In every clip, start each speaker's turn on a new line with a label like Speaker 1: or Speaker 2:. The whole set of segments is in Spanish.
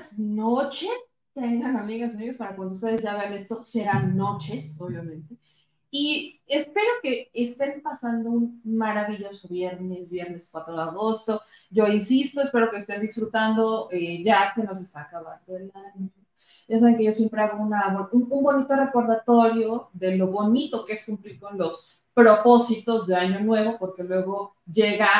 Speaker 1: Buenas noches. Tengan amigas amigos para cuando ustedes ya vean esto, serán noches, obviamente. Y espero que estén pasando un maravilloso viernes, viernes 4 de agosto. Yo insisto, espero que estén disfrutando. Eh, ya se nos está acabando el año. Ya saben que yo siempre hago una, un, un bonito recordatorio de lo bonito que es cumplir con los propósitos de año nuevo, porque luego llega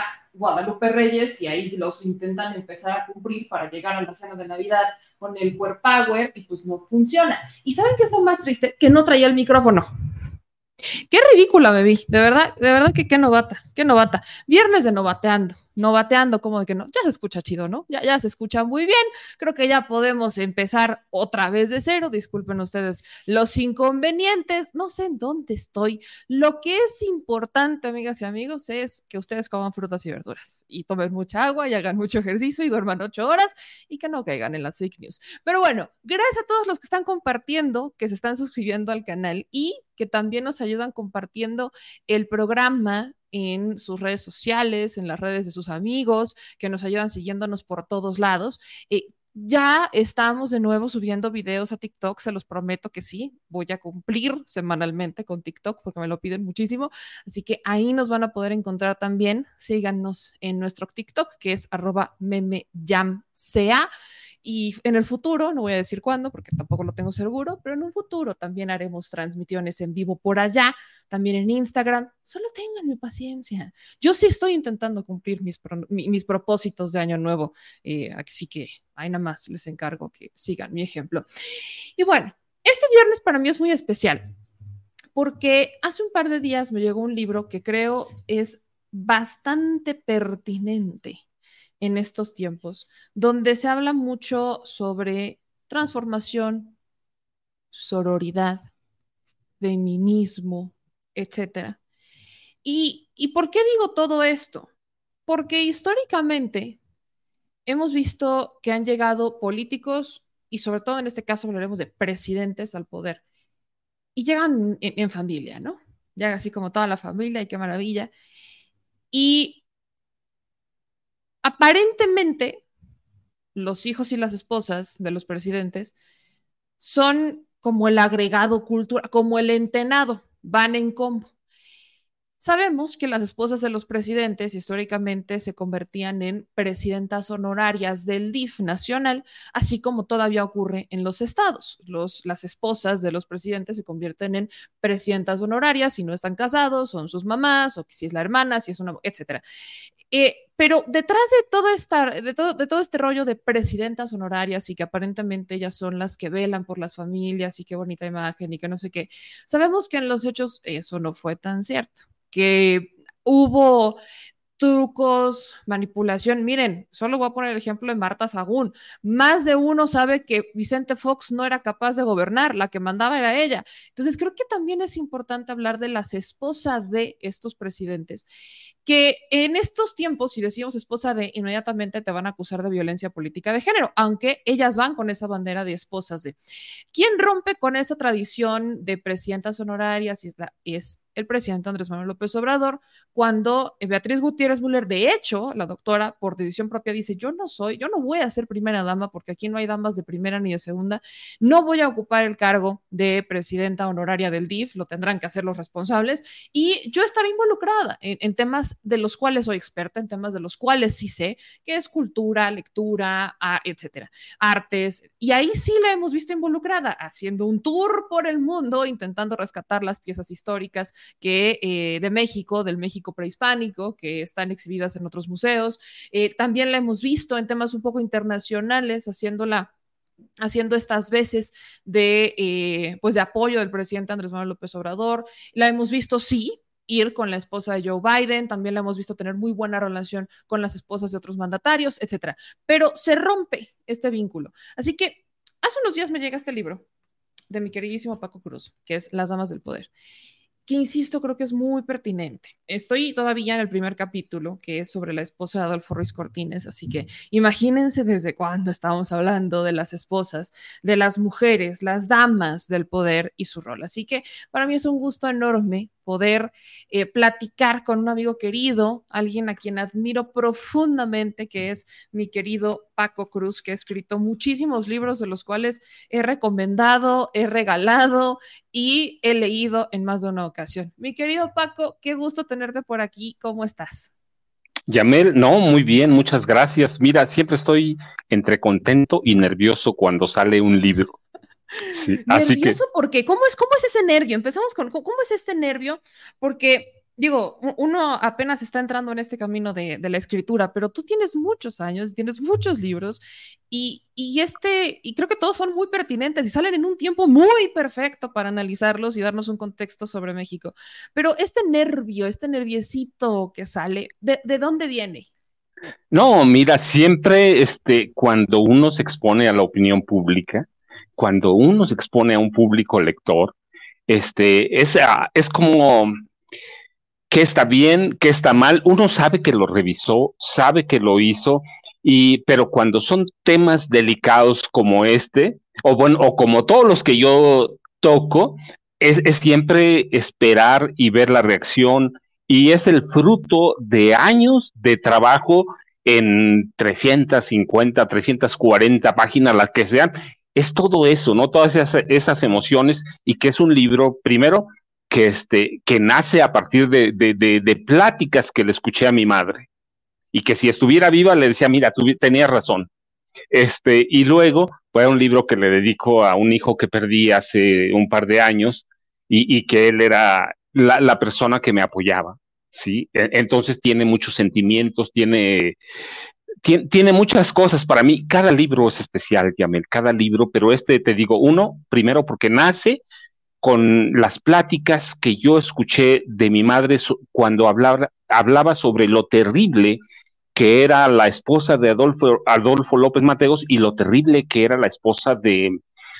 Speaker 1: Guadalupe Reyes y ahí los intentan empezar a cumplir para llegar a la cena de Navidad con el Core Power y pues no funciona. ¿Y saben qué es lo más triste? Que no traía el micrófono. Qué ridícula vi, de verdad, de verdad que qué novata, qué novata. Viernes de novateando no bateando, como de que no, ya se escucha chido, ¿no? Ya, ya se escucha muy bien. Creo que ya podemos empezar otra vez de cero. Disculpen ustedes los inconvenientes. No sé en dónde estoy. Lo que es importante, amigas y amigos, es que ustedes coman frutas y verduras y tomen mucha agua y hagan mucho ejercicio y duerman ocho horas y que no caigan en las fake news. Pero bueno, gracias a todos los que están compartiendo, que se están suscribiendo al canal y que también nos ayudan compartiendo el programa en sus redes sociales, en las redes de sus amigos, que nos ayudan siguiéndonos por todos lados. Eh, ya estamos de nuevo subiendo videos a TikTok, se los prometo que sí, voy a cumplir semanalmente con TikTok porque me lo piden muchísimo, así que ahí nos van a poder encontrar también, síganos en nuestro TikTok que es arroba memeyamsea y en el futuro, no voy a decir cuándo porque tampoco lo tengo seguro, pero en un futuro también haremos transmisiones en vivo por allá, también en Instagram. Solo tengan paciencia. Yo sí estoy intentando cumplir mis, mis propósitos de año nuevo, eh, así que ahí nada más les encargo que sigan mi ejemplo. Y bueno, este viernes para mí es muy especial porque hace un par de días me llegó un libro que creo es bastante pertinente en estos tiempos, donde se habla mucho sobre transformación, sororidad, feminismo, etc. ¿Y, ¿Y por qué digo todo esto? Porque históricamente hemos visto que han llegado políticos, y sobre todo en este caso hablaremos de presidentes al poder, y llegan en, familia, ¿no? Llega así como toda la familia y qué maravilla. Y aparentemente los hijos y las esposas de los presidentes son como el agregado cultural, como el entenado, van en combo. Sabemos que las esposas de los presidentes históricamente se convertían en presidentas honorarias del DIF nacional, así como todavía ocurre en los estados. Las esposas de los presidentes se convierten en presidentas honorarias si no están casados, son sus mamás, o si es la hermana, si es una, etcétera. Eh, pero detrás de todo, esta, de, todo, de todo este rollo de presidentas honorarias y que aparentemente ellas son las que velan por las familias y qué bonita imagen y que no sé qué, sabemos que en los hechos eso no fue tan cierto que hubo trucos, manipulación. Miren, solo voy a poner el ejemplo de Marta Sagún. Más de uno sabe que Vicente Fox no era capaz de gobernar, la que mandaba era ella. Entonces, creo que también es importante hablar de las esposas de estos presidentes que en estos tiempos, si decimos esposa de, inmediatamente te van a acusar de violencia política de género, aunque ellas van con esa bandera de esposas de. ¿Quién rompe con esa tradición de presidentas honorarias? Es, es el presidente Andrés Manuel López Obrador, cuando Beatriz Gutiérrez Müller, de hecho, la doctora, por decisión propia, dice, yo no soy, yo no voy a ser primera dama porque aquí no hay damas de primera ni de segunda, no voy a ocupar el cargo de presidenta honoraria del DIF, lo tendrán que hacer los responsables, y yo estaré involucrada en, en temas de los cuales soy experta, en temas de los cuales sí sé, que es cultura, lectura, etcétera, artes. Y ahí sí la hemos visto involucrada, haciendo un tour por el mundo, intentando rescatar las piezas históricas que, eh, de México, del México prehispánico, que están exhibidas en otros museos. Eh, también la hemos visto en temas un poco internacionales, haciéndola haciendo estas veces de, eh, pues de apoyo del presidente Andrés Manuel López Obrador. La hemos visto, sí, ir con la esposa de Joe Biden, también la hemos visto tener muy buena relación con las esposas de otros mandatarios, etcétera. Pero se rompe este vínculo. Así que hace unos días me llega este libro de mi queridísimo Paco Cruz, que es Las Damas del Poder que insisto, creo que es muy pertinente. Estoy todavía en el primer capítulo, que es sobre la esposa de Adolfo Ruiz Cortines, así que imagínense desde cuándo estamos hablando de las esposas, de las mujeres, las damas del poder y su rol. Así que para mí es un gusto enorme poder eh, platicar con un amigo querido, alguien a quien admiro profundamente, que es mi querido Paco Cruz, que ha escrito muchísimos libros de los cuales he recomendado, he regalado y he leído en más de una ocasión. Mi querido Paco, qué gusto tenerte por aquí. ¿Cómo estás?
Speaker 2: Yamel, no, muy bien, muchas gracias. Mira, siempre estoy entre contento y nervioso cuando sale un libro.
Speaker 1: Nervioso porque, ¿cómo es, ¿cómo es ese nervio? Empezamos con, ¿cómo es este nervio? Porque, digo, uno apenas está entrando en este camino de, la escritura, pero tú tienes muchos años, tienes muchos libros y, y, este, y creo que todos son muy pertinentes y salen en un tiempo muy perfecto para analizarlos y darnos un contexto sobre México. Pero este nervio, este nerviecito que sale, ¿de, de dónde viene?
Speaker 2: No, mira, siempre este, cuando uno se expone a la opinión pública, cuando uno se expone a un público lector, este, es, ah, es como qué está bien, qué está mal. Uno sabe que lo revisó, sabe que lo hizo, y, pero cuando son temas delicados como este, o bueno, o como todos los que yo toco, es, es siempre esperar y ver la reacción, y es el fruto de años de trabajo en 350, 340 páginas, las que sean, es todo eso, ¿no? Todas esas, emociones y que es un libro, primero, que, este, que nace a partir de, de, pláticas que le escuché a mi madre y que si estuviera viva le decía, mira, tú tenías razón. Este, y luego fue un libro que le dedico a un hijo que perdí hace un par de años y, y que él era la, la, persona que me apoyaba, ¿sí? E, entonces tiene muchos sentimientos, tiene tiene, muchas cosas para mí. Cada libro es especial, Yamel, cada libro, pero este te digo, uno, primero porque nace con las pláticas que yo escuché de mi madre cuando hablaba, hablaba sobre lo terrible que era la esposa de Adolfo, Adolfo López Mateos y lo terrible que era la esposa de,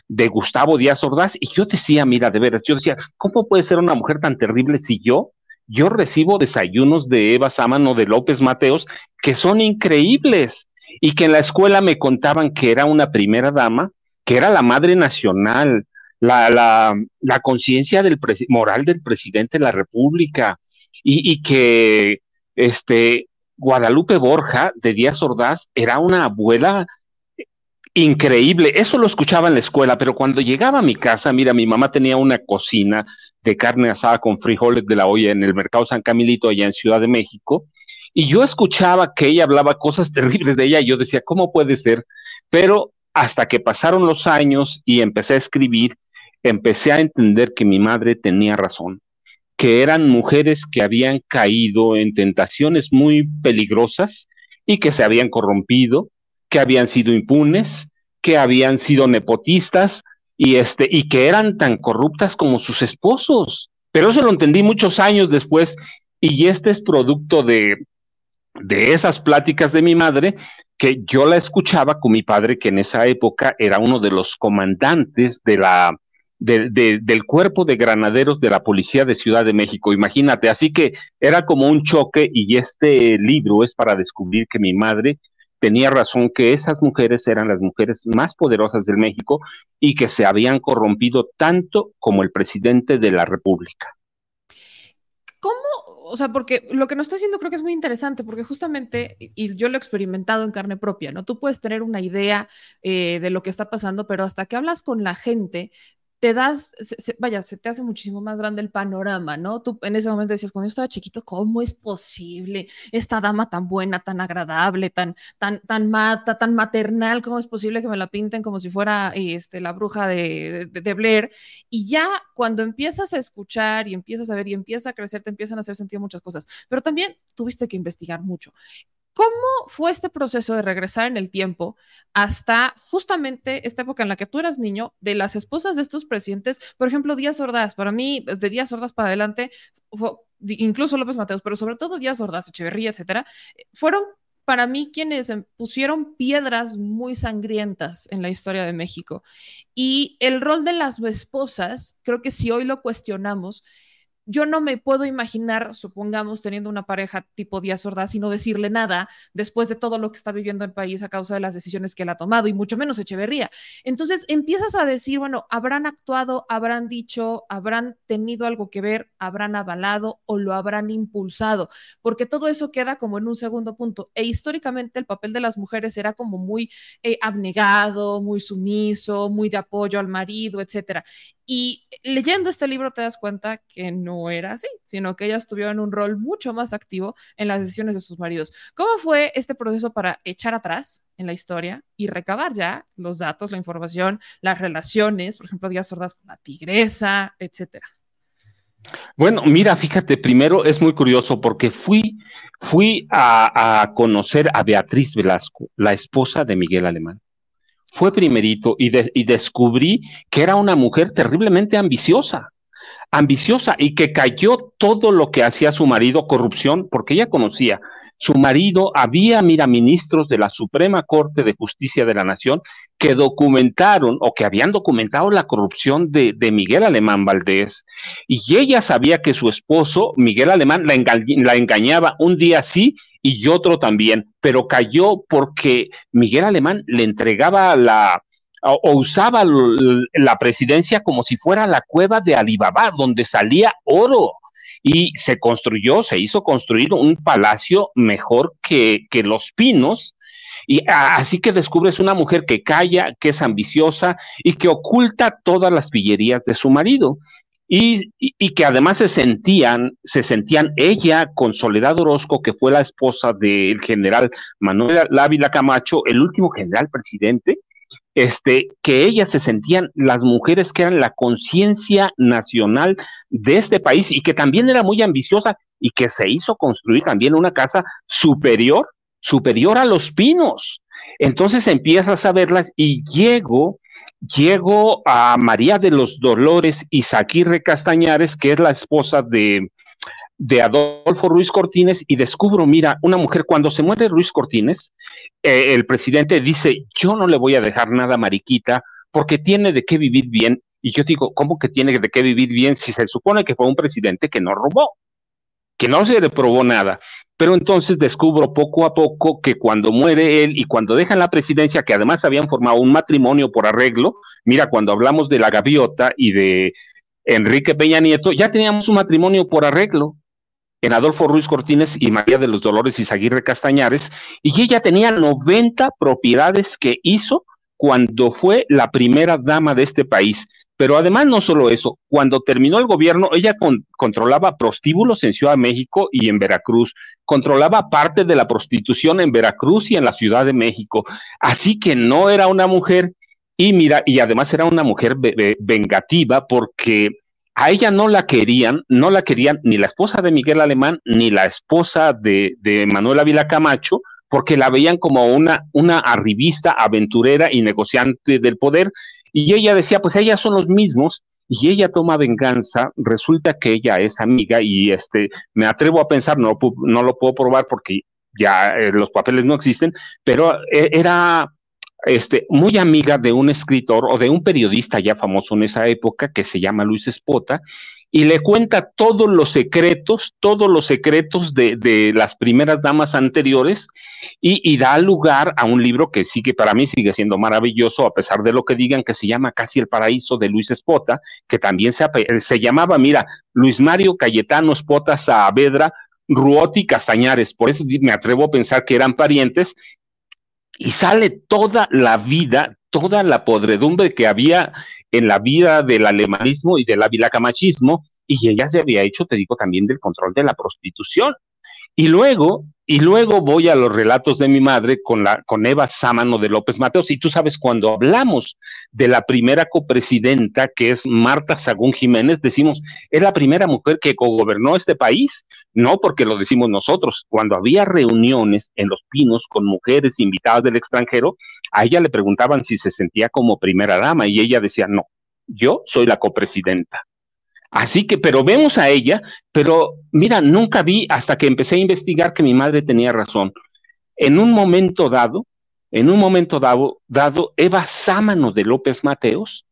Speaker 2: de Gustavo Díaz Ordaz. Y yo decía, mira, de veras, yo decía, ¿cómo puede ser una mujer tan terrible si yo yo recibo desayunos de Eva Sámano de López Mateos que son increíbles y que en la escuela me contaban que era una primera dama, que era la madre nacional, la, la, la conciencia del moral del presidente de la República y, y, que este, Guadalupe Borja de Díaz Ordaz era una abuela increíble. Eso lo escuchaba en la escuela, pero cuando llegaba a mi casa, mira, mi mamá tenía una cocina de carne asada con frijoles de la olla en el mercado San Camilito allá en Ciudad de México. Y yo escuchaba que ella hablaba cosas terribles de ella y yo decía, ¿cómo puede ser? Pero hasta que pasaron los años y empecé a escribir, empecé a entender que mi madre tenía razón, que eran mujeres que habían caído en tentaciones muy peligrosas y que se habían corrompido, que habían sido impunes, que habían sido nepotistas, y, este, y que eran tan corruptas como sus esposos. Pero eso lo entendí muchos años después y este es producto de, de esas pláticas de mi madre que yo la escuchaba con mi padre, que en esa época era uno de los comandantes de la, de, del cuerpo de granaderos de la Policía de Ciudad de México. Imagínate, así que era como un choque y este libro es para descubrir que mi madre tenía razón que esas mujeres eran las mujeres más poderosas del México y que se habían corrompido tanto como el presidente de la República.
Speaker 1: ¿Cómo? O sea, porque lo que nos está haciendo creo que es muy interesante, porque justamente, y yo lo he experimentado en carne propia, ¿no? Tú puedes tener una idea eh, de lo que está pasando, pero hasta que hablas con la gente, te das, vaya, se te hace muchísimo más grande el panorama, ¿no? Tú en ese momento decías, cuando yo estaba chiquito, ¿cómo es posible esta dama tan buena, tan agradable, tan, tan, tan mata, tan maternal, cómo es posible que me la pinten como si fuera este, la bruja de, de, de Blair? Y ya cuando empiezas a escuchar y empiezas a ver y empieza a crecer, te empiezan a hacer sentido muchas cosas, pero también tuviste que investigar mucho. ¿Cómo fue este proceso de regresar en el tiempo hasta justamente esta época en la que tú eras niño, de las esposas de estos presidentes? Por ejemplo, Díaz Ordaz, para mí, de Díaz Ordaz para adelante, incluso López Mateos, pero sobre todo Díaz Ordaz, Echeverría, etcétera, fueron para mí quienes pusieron piedras muy sangrientas en la historia de México. Y el rol de las esposas, creo que si hoy lo cuestionamos, yo no me puedo imaginar, supongamos, teniendo una pareja tipo Díaz Ordaz y no decirle nada después de todo lo que está viviendo el país a causa de las decisiones que él ha tomado, y mucho menos Echeverría. Entonces empiezas a decir, bueno, habrán actuado, habrán dicho, habrán tenido algo que ver, habrán avalado o lo habrán impulsado, porque todo eso queda como en un segundo punto. E históricamente el papel de las mujeres era como muy eh, abnegado, muy sumiso, muy de apoyo al marido, etcétera. Y leyendo este libro te das cuenta que no era así, sino que ellas tuvieron un rol mucho más activo en las decisiones de sus maridos. ¿Cómo fue este proceso para echar atrás en la historia y recabar ya los datos, la información, las relaciones, por ejemplo, Díaz Ordaz con la tigresa, etcétera?
Speaker 2: Bueno, mira, fíjate, primero es muy curioso porque fui, fui a, a conocer a Beatriz Velasco, la esposa de Miguel Alemán fue primerito y, y descubrí que era una mujer terriblemente ambiciosa, ambiciosa y que cayó todo lo que hacía su marido, corrupción, porque ella conocía su marido, había, mira, ministros de la Suprema Corte de Justicia de la Nación que documentaron o que habían documentado la corrupción de, Miguel Alemán Valdés. Y ella sabía que su esposo, Miguel Alemán, la, la engañaba un día sí y otro también, pero cayó porque Miguel Alemán le entregaba la, o, usaba la presidencia como si fuera la cueva de Alibaba, donde salía oro y se construyó, se hizo construir un palacio mejor que, que los pinos. Y así que descubres una mujer que calla, que es ambiciosa y que oculta todas las pillerías de su marido. Y, y, que además se sentían, se sentían ella con Soledad Orozco, que fue la esposa del general Manuel Ávila Camacho, el último general presidente, este, que ellas se sentían las mujeres que eran la conciencia nacional de este país y que también era muy ambiciosa y que se hizo construir también una casa superior, superior a los pinos. Entonces empiezas a verlas y llego, llego a María de los Dolores Isaquirre Castañares, que es la esposa de, de Adolfo Ruiz Cortines y descubro, mira, una mujer, cuando se muere Ruiz Cortines, eh, el presidente dice, yo no le voy a dejar nada a Mariquita porque tiene de qué vivir bien. Y yo digo, ¿cómo que tiene de qué vivir bien si se supone que fue un presidente que no robó, que no se le probó nada? Pero entonces descubro poco a poco que cuando muere él y cuando dejan la presidencia, que además habían formado un matrimonio por arreglo, mira, cuando hablamos de la gaviota y de Enrique Peña Nieto, ya teníamos un matrimonio por arreglo en Adolfo Ruiz Cortines y María de los Dolores Izaguirre Castañares, y ella tenía 90 propiedades que hizo cuando fue la primera dama de este país. Pero además no solo eso, cuando terminó el gobierno, ella controlaba prostíbulos en Ciudad de México y en Veracruz, controlaba parte de la prostitución en Veracruz y en la Ciudad de México. Así que no era una mujer, y mira, y además era una mujer vengativa porque a ella no la querían, no la querían ni la esposa de Miguel Alemán, ni la esposa de, de Manuel Ávila Camacho, porque la veían como una, una arribista, aventurera y negociante del poder. Y ella decía, pues ellas son los mismos, y ella toma venganza, resulta que ella es amiga, y este, me atrevo a pensar, no, no lo puedo probar porque ya eh, los papeles no existen, pero eh, era este, muy amiga de un escritor o de un periodista ya famoso en esa época que se llama Luis Espota, y le cuenta todos los secretos, todos los secretos de, las primeras damas anteriores, y, da lugar a un libro que sigue, para mí sigue siendo maravilloso, a pesar de lo que digan, que se llama Casi el Paraíso de Luis Espota, que también se, se llamaba, mira, Luis Mario Cayetano Espota Saavedra, Ruoti Castañares, por eso me atrevo a pensar que eran parientes, y sale toda la vida, toda la podredumbre que había en la vida del alemanismo y del avilacamachismo, y ella se había hecho, te digo, también del control de la prostitución. Y luego, y luego voy a los relatos de mi madre con, la, con Eva Sámano de López Mateos. Y tú sabes, cuando hablamos de la primera copresidenta, que es Marta Sagún Jiménez, decimos, es la primera mujer que cogobernó este país. No porque lo decimos nosotros. Cuando había reuniones en Los Pinos con mujeres invitadas del extranjero, a ella le preguntaban si se sentía como primera dama y ella decía, no, yo soy la copresidenta. Así que, pero vemos a ella, pero mira, nunca vi hasta que empecé a investigar que mi madre tenía razón. En un momento dado, en un momento dado, Eva Sámano de López Mateos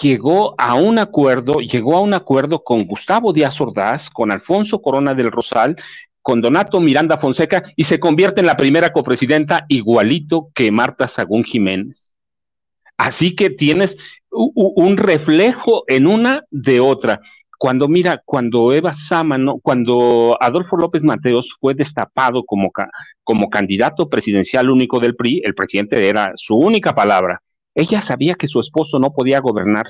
Speaker 2: llegó a un acuerdo, llegó a un acuerdo con Gustavo Díaz Ordaz, con Alfonso Corona del Rosal, con Donato Miranda Fonseca y se convierte en la primera copresidenta igualito que Marta Sagún Jiménez. Así que tienes un reflejo en una de otra. Cuando mira, cuando Eva Sámano, cuando Adolfo López Mateos fue destapado como, como candidato presidencial único del PRI, el presidente era su única palabra. Ella sabía que su esposo no podía gobernar,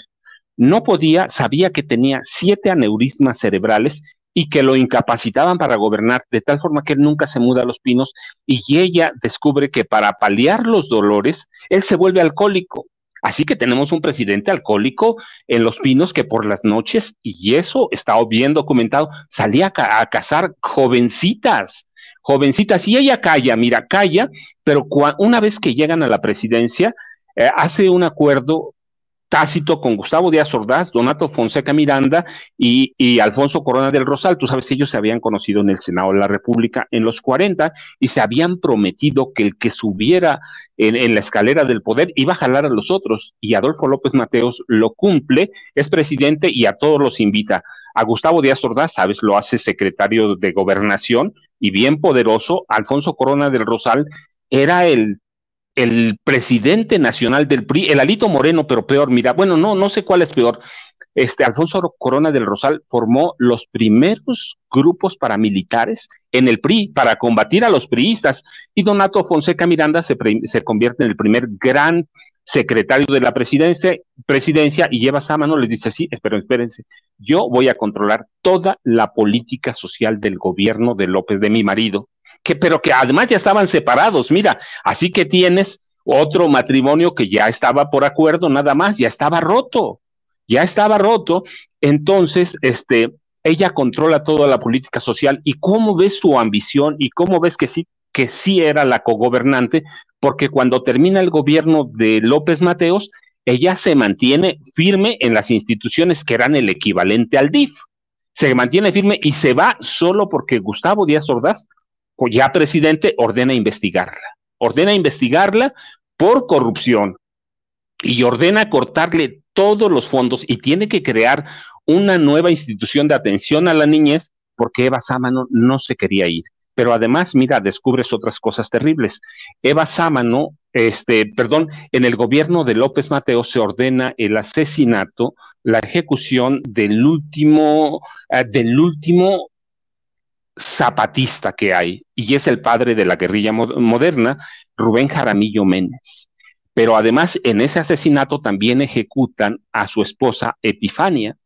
Speaker 2: no podía, sabía que tenía siete aneurismas cerebrales y que lo incapacitaban para gobernar, de tal forma que él nunca se muda a los pinos y ella descubre que para paliar los dolores, él se vuelve alcohólico Así que tenemos un presidente alcohólico en Los Pinos que por las noches, y eso está bien documentado, salía a, cazar jovencitas, jovencitas, y ella calla, mira, calla, pero una vez que llegan a la presidencia, eh, hace un acuerdo tácito con Gustavo Díaz Ordaz, Donato Fonseca Miranda y, Alfonso Corona del Rosal. Tú sabes, ellos se habían conocido en el Senado de la República en los 40 y se habían prometido que el que subiera en, la escalera del poder iba a jalar a los otros. Y Adolfo López Mateos lo cumple, es presidente y a todos los invita. A Gustavo Díaz Ordaz, sabes, lo hace secretario de gobernación y bien poderoso. Alfonso Corona del Rosal era el el presidente nacional del PRI, el Alito Moreno, pero peor, mira, bueno, no, no sé cuál es peor. Este Alfonso Corona del Rosal formó los primeros grupos paramilitares en el PRI para combatir a los priistas y Donato Fonseca Miranda se, se convierte en el primer gran secretario de la presidencia, y lleva esa mano, les dice así, esperen, espérense, yo voy a controlar toda la política social del gobierno de López, de mi marido, que, pero que además ya estaban separados, mira, así que tienes otro matrimonio que ya estaba por acuerdo, nada más, ya estaba roto, ya estaba roto, entonces, este, ella controla toda la política social. Y cómo ves su ambición y cómo ves que sí, que sí era la cogobernante, porque cuando termina el gobierno de López Mateos, ella se mantiene firme en las instituciones que eran el equivalente al DIF. Se mantiene firme y se va solo porque Gustavo Díaz Ordaz ya presidente, ordena investigarla. Ordena investigarla por corrupción y ordena cortarle todos los fondos y tiene que crear una nueva institución de atención a la niñez porque Eva Sámano no se quería ir. Pero además, mira, descubres otras cosas terribles. Eva Sámano, este, perdón, en el gobierno de López Mateo se ordena el asesinato, la ejecución del último, eh, del último zapatista que hay, y es el padre de la guerrilla moderna, Rubén Jaramillo Méndez. Pero además en ese asesinato también ejecutan a su esposa Epifania.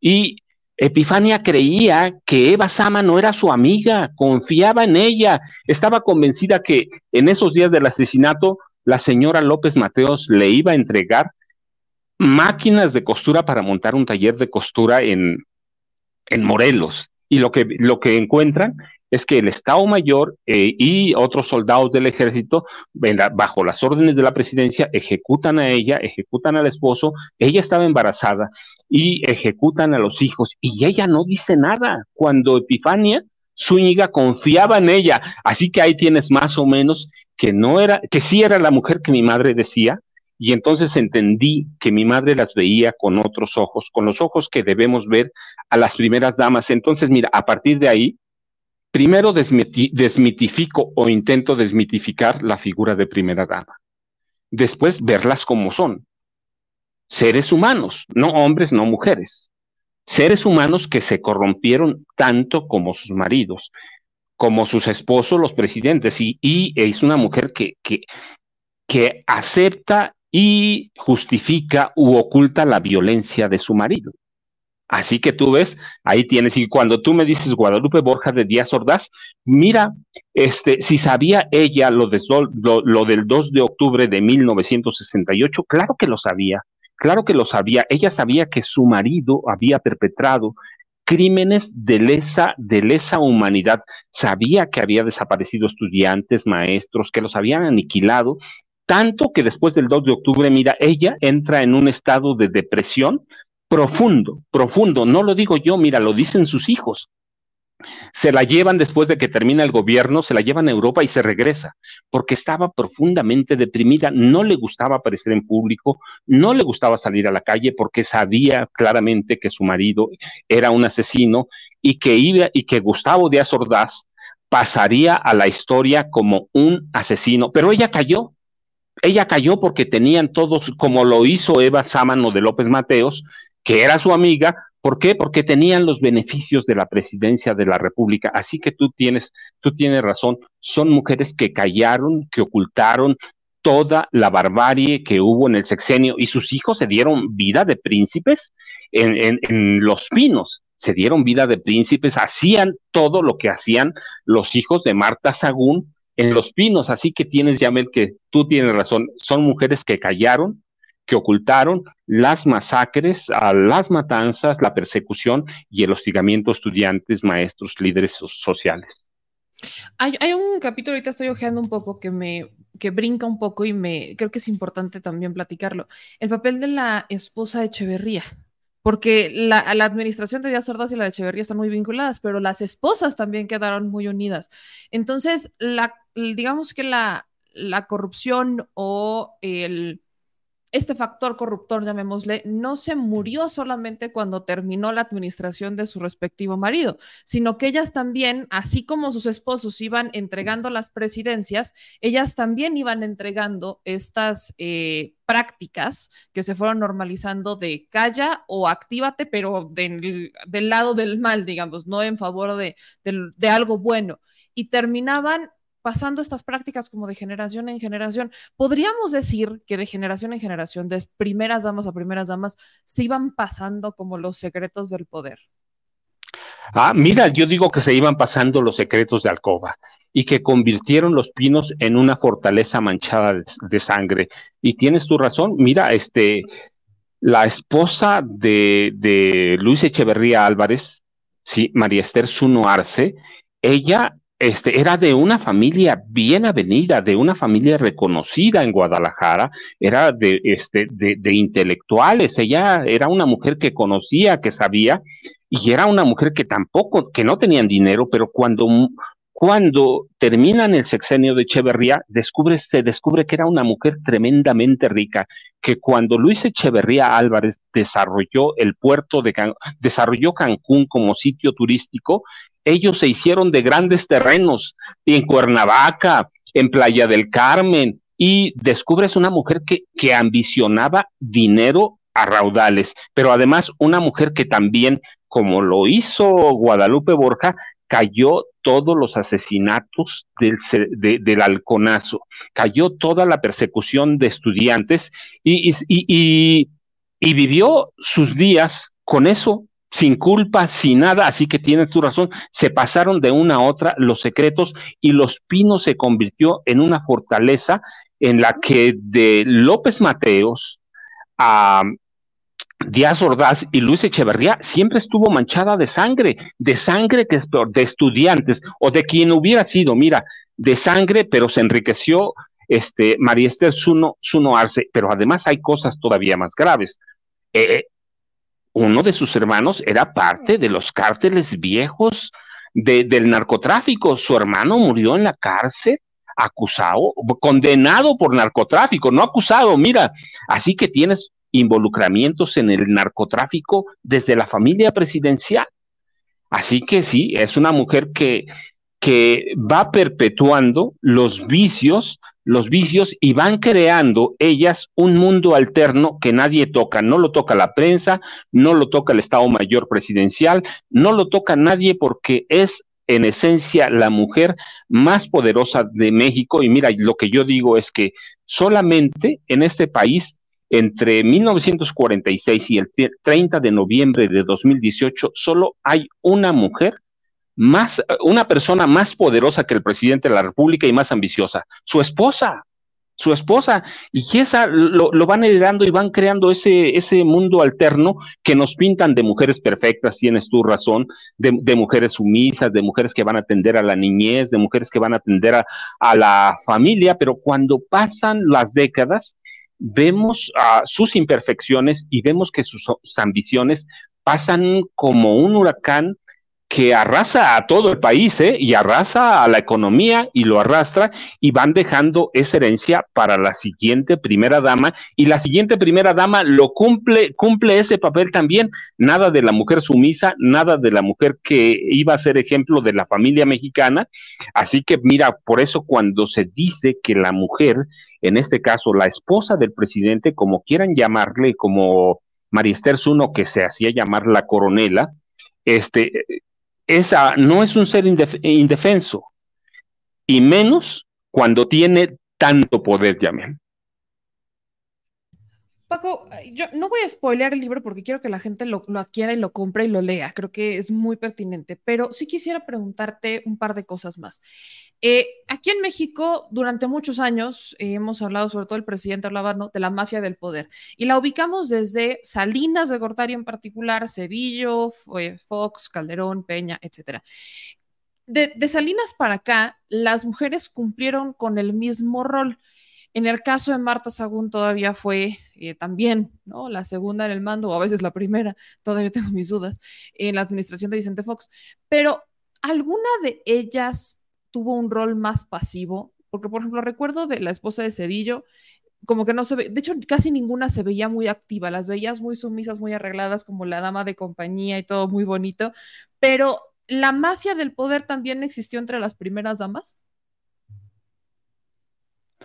Speaker 2: Y Epifania creía que Eva Sama no era su amiga, confiaba en ella, estaba convencida que en esos días del asesinato la señora López Mateos le iba a entregar máquinas de costura para montar un taller de costura en, en Morelos y lo que, lo que encuentran es que el Estado Mayor eh, y otros soldados del ejército, bajo las órdenes de la presidencia, ejecutan a ella, ejecutan al esposo, ella estaba embarazada y ejecutan a los hijos y ella no dice nada. Cuando Epifania Zúñiga confiaba en ella, así que ahí tienes más o menos que no era, que sí era la mujer que mi madre decía, y entonces entendí que mi madre las veía con otros ojos, con los ojos que debemos ver a las primeras damas. Entonces, mira, a partir de ahí, primero desmitifico o intento desmitificar la figura de primera dama. Después, verlas como son. Seres humanos, no hombres, no mujeres. Seres humanos que se corrompieron tanto como sus maridos, como sus esposos, los presidentes, y, es una mujer que, que, que acepta y justifica u oculta la violencia de su marido. Así que tú ves, ahí tienes, y cuando tú me dices Guadalupe Borja de Díaz Ordaz, mira, este, si sabía ella lo, de, lo, del 2 de octubre de 1968, claro que lo sabía, claro que lo sabía. Ella sabía que su marido había perpetrado crímenes de lesa, de lesa humanidad. Sabía que había desaparecido estudiantes, maestros, que los habían aniquilado tanto que después del 2 de octubre, mira, ella entra en un estado de depresión profundo, profundo. No lo digo yo, mira, lo dicen sus hijos. se la llevan después de que termina el gobierno, se la llevan a Europa y se regresa, porque estaba profundamente deprimida, no le gustaba aparecer en público, no le gustaba salir a la calle porque sabía claramente que su marido era un asesino y que iba y que Gustavo Díaz Ordaz pasaría a la historia como un asesino, pero ella cayó. Ella cayó porque tenían todos, como lo hizo Eva Sámano de López Mateos, que era su amiga, ¿Por qué? Porque tenían los beneficios de la presidencia de la República. Así que tú tienes, tú tienes razón. Son mujeres que callaron, que ocultaron toda la barbarie que hubo en el sexenio y sus hijos se dieron vida de príncipes en, en los pinos. Se dieron vida de príncipes, hacían todo lo que hacían los hijos de Marta Sagún en los pinos. Así que tienes, Yamel, que tú tienes razón. Son mujeres que callaron, que ocultaron las masacres, las matanzas, la persecución y el hostigamiento a estudiantes, maestros, líderes sociales.
Speaker 1: Hay, un capítulo, ahorita estoy ojeando un poco, que me que brinca un poco y me creo que es importante también platicarlo. El papel de la esposa de Echeverría, porque la, la, administración de Díaz Ordaz y la de Echeverría están muy vinculadas, pero las esposas también quedaron muy unidas. Entonces, la, digamos que la, la corrupción o el este factor corruptor, llamémosle, no se murió solamente cuando terminó la administración de su respectivo marido, sino que ellas también, así como sus esposos iban entregando las presidencias, ellas también iban entregando estas eh, prácticas que se fueron normalizando de calla o actívate, pero del, lado del mal, digamos, no en favor de, de algo bueno. Y terminaban pasando estas prácticas como de generación en generación. Podríamos decir que de generación en generación, de primeras damas a primeras damas, se iban pasando como los secretos del poder.
Speaker 2: Ah, mira, yo digo que se iban pasando los secretos de Alcoba y que convirtieron los pinos en una fortaleza manchada de, sangre. Y tienes tu razón, mira, este, la esposa de, de Luis Echeverría Álvarez, sí, María Esther Zuno Arce, ella este, era de una familia bien avenida, de una familia reconocida en Guadalajara, era de, este, de, intelectuales, ella era una mujer que conocía, que sabía, y era una mujer que tampoco, que no tenían dinero, pero cuando, cuando terminan el sexenio de Echeverría, descubre, se descubre que era una mujer tremendamente rica, que cuando Luis Echeverría Álvarez desarrolló el puerto de Can desarrolló Cancún como sitio turístico, ellos se hicieron de grandes terrenos en Cuernavaca, en Playa del Carmen, y descubres una mujer que, que ambicionaba dinero a raudales, pero además una mujer que también, como lo hizo Guadalupe Borja, cayó todos los asesinatos del, del halconazo, cayó toda la persecución de estudiantes y, y, y vivió sus días con eso, sin culpa, sin nada, así que tienes tu razón, se pasaron de una a otra los secretos y Los Pinos se convirtió en una fortaleza en la que de López Mateos a Díaz Ordaz y Luis Echeverría siempre estuvo manchada de sangre, de sangre que de estudiantes o de quien hubiera sido, mira, de sangre, pero se enriqueció este María Esther Zuno, Arce, pero además hay cosas todavía más graves. Eh, uno de sus hermanos era parte de los cárteles viejos del narcotráfico. Su hermano murió en la cárcel acusado, condenado por narcotráfico, no acusado, mira. Así que tienes involucramientos en el narcotráfico desde la familia presidencial. Así que sí, es una mujer que, que va perpetuando los vicios los vicios y van creando ellas un mundo alterno que nadie toca. No lo toca la prensa, no lo toca el Estado Mayor Presidencial, no lo toca nadie porque es en esencia la mujer más poderosa de México. Y mira, lo que yo digo es que solamente en este país, entre 1946 y el 30 de noviembre de 2018, solo hay una mujer más, una persona más poderosa que el presidente de la República y más ambiciosa, su esposa, su esposa, y esa lo, van heredando y van creando ese, ese mundo alterno que nos pintan de mujeres perfectas, tienes tu razón, de, mujeres sumisas, de mujeres que van a atender a la niñez, de mujeres que van a atender a, a la familia, pero cuando pasan las décadas, vemos sus imperfecciones y vemos que sus ambiciones pasan como un huracán que arrasa a todo el país, ¿eh? Y arrasa a la economía y lo arrastra y van dejando esa herencia para la siguiente primera dama y la siguiente primera dama lo cumple, cumple ese papel también. Nada de la mujer sumisa, nada de la mujer que iba a ser ejemplo de la familia mexicana. Así que mira, por eso cuando se dice que la mujer, en este caso la esposa del presidente, como quieran llamarle, como María Esther Zuno, que se hacía llamar la coronela, este, esa no es un ser indefenso, y menos cuando tiene tanto poder, Yamel.
Speaker 1: Paco, yo no voy a spoilear el libro porque quiero que la gente lo, adquiera y lo compre y lo lea. Creo que es muy pertinente, pero sí quisiera preguntarte un par de cosas más. Eh, aquí en México, durante muchos años, eh, hemos hablado, sobre todo el presidente hablaba de la mafia del poder y la ubicamos desde Salinas de Gortari en particular, Cedillo, Fox, Calderón, Peña, etcétera. De Salinas para acá, las mujeres cumplieron con el mismo rol. En el caso de Marta Sagún todavía fue eh, también, ¿no? La segunda en el mando, o a veces la primera, todavía tengo mis dudas, en la administración de Vicente Fox. Pero, ¿alguna de ellas tuvo un rol más pasivo? Porque, por ejemplo, recuerdo de la esposa de Cedillo, como que no se ve, de hecho, casi ninguna se veía muy activa, las veías muy sumisas, muy arregladas, como la dama de compañía y todo muy bonito, pero la mafia del poder también existió entre las primeras damas.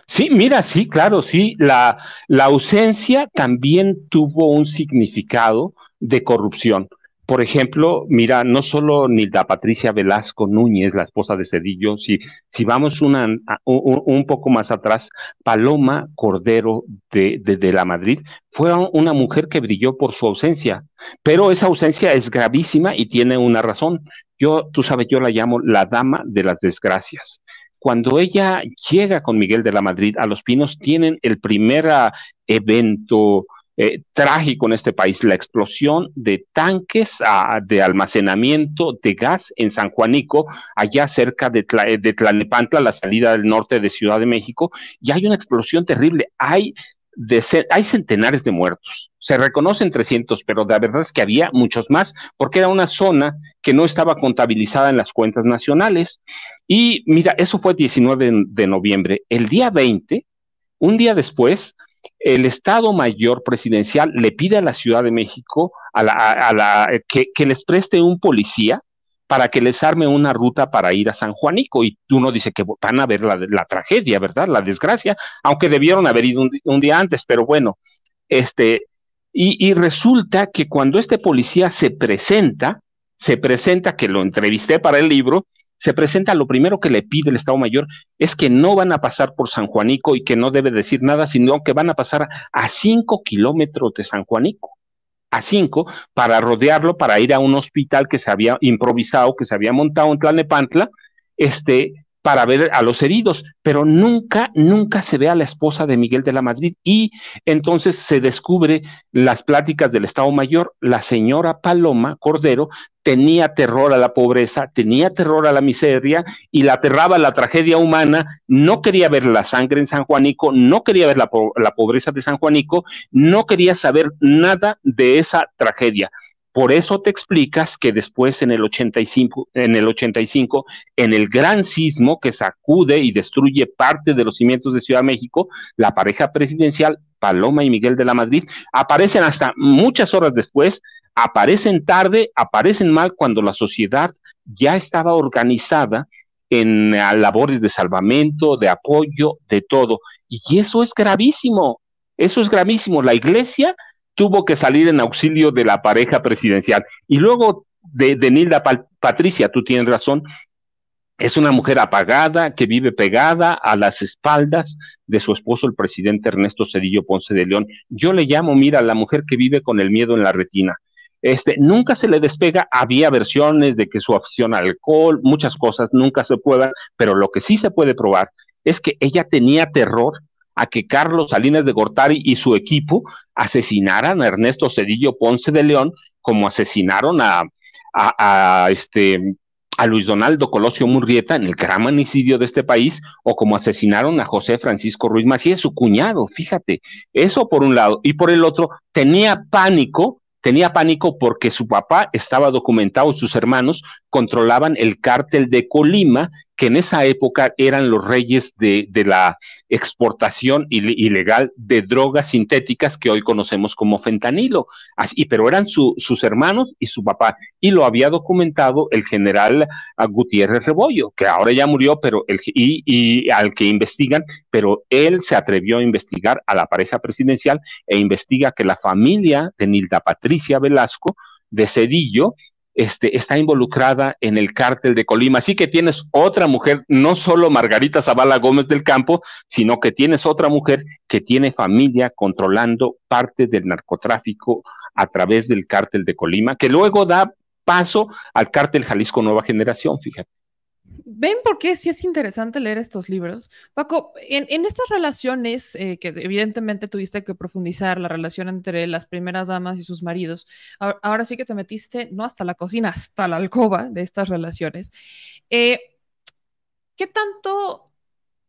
Speaker 2: Sí, mira, sí, claro, sí. La, la ausencia también tuvo un significado de corrupción. Por ejemplo, mira, no solo Nilda Patricia Velasco Núñez, la esposa de Cedillo, si, si vamos una, un, poco más atrás, Paloma Cordero de, de, de, la Madrid fue una mujer que brilló por su ausencia, pero esa ausencia es gravísima y tiene una razón. Yo, tú sabes, yo la llamo la dama de las desgracias cuando ella llega con Miguel de la Madrid a Los Pinos, tienen el primer ah, evento eh, trágico en este país, la explosión de tanques ah, de almacenamiento de gas en San Juanico, allá cerca de, de Tlalnepantla, la salida del norte de Ciudad de México, y hay una explosión terrible. Hay hay centenares de muertos. Se reconocen 300, pero la verdad es que había muchos más, porque era una zona que no estaba contabilizada en las cuentas nacionales. Y mira, eso fue el 19 de noviembre. El día 20, un día después, el Estado Mayor Presidencial le pide a la Ciudad de México que les preste un policía para que les arme una ruta para ir a San Juanico. Y uno dice que van a ver la, tragedia, ¿verdad? La desgracia, aunque debieron haber ido un, día antes, pero bueno, este, y, resulta que cuando este policía se presenta, se presenta, que lo entrevisté para el libro, se presenta, lo primero que le pide el Estado Mayor es que no van a pasar por San Juanico y que no debe decir nada, sino que van a pasar a cinco kilómetros de San Juanico a cinco para rodearlo, para ir a un hospital que se había improvisado, que se había montado en Tlalnepantla, este, para ver a los heridos, pero nunca, nunca se ve a la esposa de Miguel de la Madrid. Y entonces se descubre las pláticas del Estado Mayor, la señora Paloma Cordero tenía terror a la pobreza, tenía terror a la miseria y la aterraba la tragedia humana, no quería ver la sangre en San Juanico, no quería ver la, la pobreza de San Juanico, no quería saber nada de esa tragedia. Por eso te explicas que después en el 85, en el 85, en el gran sismo que sacude y destruye parte de los cimientos de Ciudad México, la pareja presidencial Paloma y Miguel de la Madrid aparecen hasta muchas horas después, aparecen tarde, aparecen mal cuando la sociedad ya estaba organizada en labores de salvamento, de apoyo, de todo. Y eso es gravísimo, eso es gravísimo. La iglesia tuvo que salir en auxilio de la pareja presidencial. Y luego de, Nilda Patricia, tú tienes razón, es una mujer apagada que vive pegada a las espaldas de su esposo, el presidente Ernesto Cedillo Ponce de León. Yo le llamo, mira, la mujer que vive con el miedo en la retina. Este, nunca se le despega, había versiones de que su afición al alcohol, muchas cosas nunca se puedan, pero lo que sí se puede probar es que ella tenía terror a que Carlos Salinas de Gortari y su equipo asesinaran a Ernesto Cedillo Ponce de León, como asesinaron a, a, este a Luis Donaldo Colosio Murrieta en el gran manicidio de este país, o como asesinaron a José Francisco Ruiz Macías, su cuñado, fíjate, eso por un lado, y por el otro, tenía pánico tenía pánico porque su papá estaba documentado, sus hermanos controlaban el cártel de Colima, que en esa época eran los reyes de, la exportación ilegal de drogas sintéticas que hoy conocemos como fentanilo. Así, pero eran sus hermanos y su papá. Y lo había documentado el general Gutiérrez Rebollo, que ahora ya murió, pero el, y, y al que investigan, pero él se atrevió a investigar a la pareja presidencial e investiga que la familia de Nilda Patricia Velasco de Cedillo este, está involucrada en el cártel de Colima. Así que tienes otra mujer, no solo Margarita Zavala Gómez del Campo, sino que tienes otra mujer que tiene familia controlando parte del narcotráfico a través del cártel de Colima, que luego da paso al cártel Jalisco Nueva Generación, fíjate.
Speaker 1: ¿Ven por qué sí es interesante leer estos libros? Paco, en, estas relaciones eh, que evidentemente tuviste que profundizar, la relación entre las primeras damas y sus maridos, ahora, sí que te metiste no hasta la cocina, hasta la alcoba de estas relaciones. Eh, ¿qué, tanto,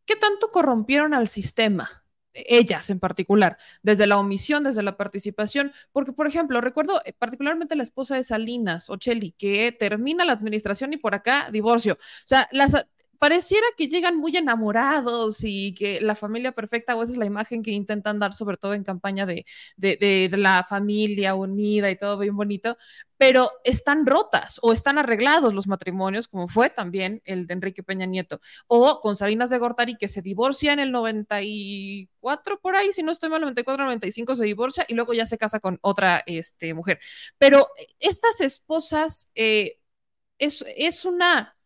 Speaker 1: ¿Qué tanto corrompieron al sistema? Ellas en particular, desde la omisión, desde la participación, porque, por ejemplo, recuerdo eh, particularmente la esposa de Salinas, Ocheli, que termina la administración y por acá divorcio. O sea, las, pareciera que llegan muy enamorados y que la familia perfecta, o esa es la imagen que intentan dar, sobre todo en campaña de, de, la familia unida y todo bien bonito, pero están rotas o están arreglados los matrimonios, como fue también el de Enrique Peña Nieto, o con Salinas de Gortari, que se divorcia en el 94, por ahí, si no estoy mal, 94, 95 se divorcia y luego ya se casa con otra este, mujer. Pero estas esposas eh, es, es una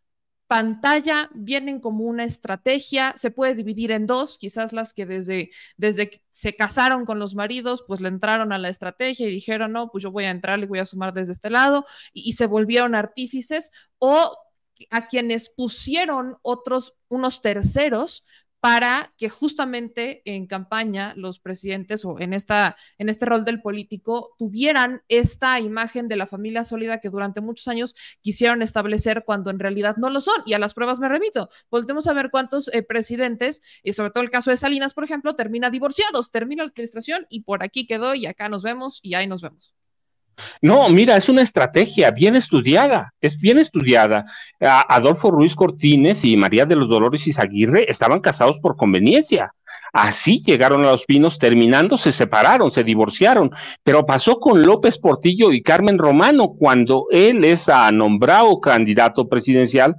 Speaker 1: pantalla vienen como una estrategia, se puede dividir en dos, quizás las que desde, desde que se casaron con los maridos, pues le entraron a la estrategia y dijeron, no, pues yo voy a entrar, y voy a sumar desde este lado, y se volvieron artífices, o a quienes pusieron otros, unos terceros para que justamente en campaña los presidentes o en, esta, en este rol del político tuvieran esta imagen de la familia sólida que durante muchos años quisieron establecer cuando en realidad no lo son. Y a las pruebas me remito. Volvemos a ver cuántos eh, presidentes, y sobre todo el caso de Salinas, por ejemplo, termina divorciados, termina la administración y por aquí quedó y acá nos vemos y ahí nos vemos.
Speaker 2: No, mira, es una estrategia bien estudiada, es bien estudiada. Adolfo Ruiz Cortines y María de los Dolores Izaguirre estaban casados por conveniencia. Así llegaron a los pinos, terminando, se separaron, se divorciaron. Pero pasó con López Portillo y Carmen Romano cuando él es nombrado candidato presidencial.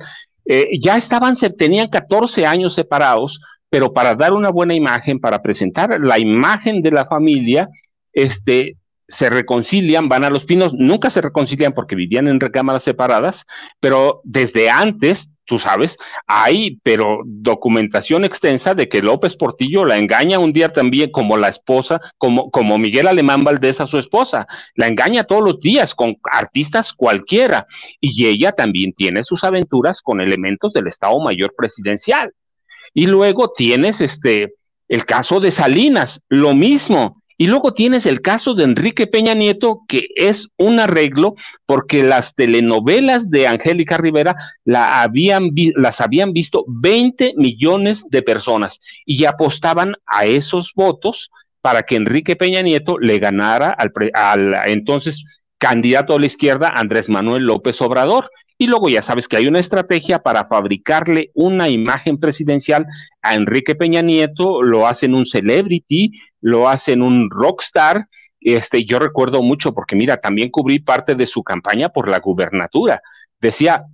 Speaker 2: Eh, ya estaban, tenían 14 años separados, pero para dar una buena imagen, para presentar la imagen de la familia, este, se reconcilian, van a los pinos, nunca se reconcilian porque vivían en recámaras separadas, pero desde antes, tú sabes, hay, pero documentación extensa de que López Portillo la engaña un día también como la esposa, como, como Miguel Alemán Valdés a su esposa, la engaña todos los días con artistas cualquiera, y ella también tiene sus aventuras con elementos del Estado Mayor Presidencial. Y luego tienes este, el caso de Salinas, lo mismo, y luego tienes el caso de Enrique Peña Nieto, que es un arreglo porque las telenovelas de Angélica Rivera la habían las habían visto 20 millones de personas y apostaban a esos votos para que Enrique Peña Nieto le ganara al, al entonces candidato a la izquierda Andrés Manuel López Obrador. Y luego ya sabes que hay una estrategia para fabricarle una imagen presidencial a Enrique Peña Nieto, lo hacen un celebrity, lo hacen un rockstar. Este, yo recuerdo mucho porque mira, también cubrí parte de su campaña por la gubernatura. Decía,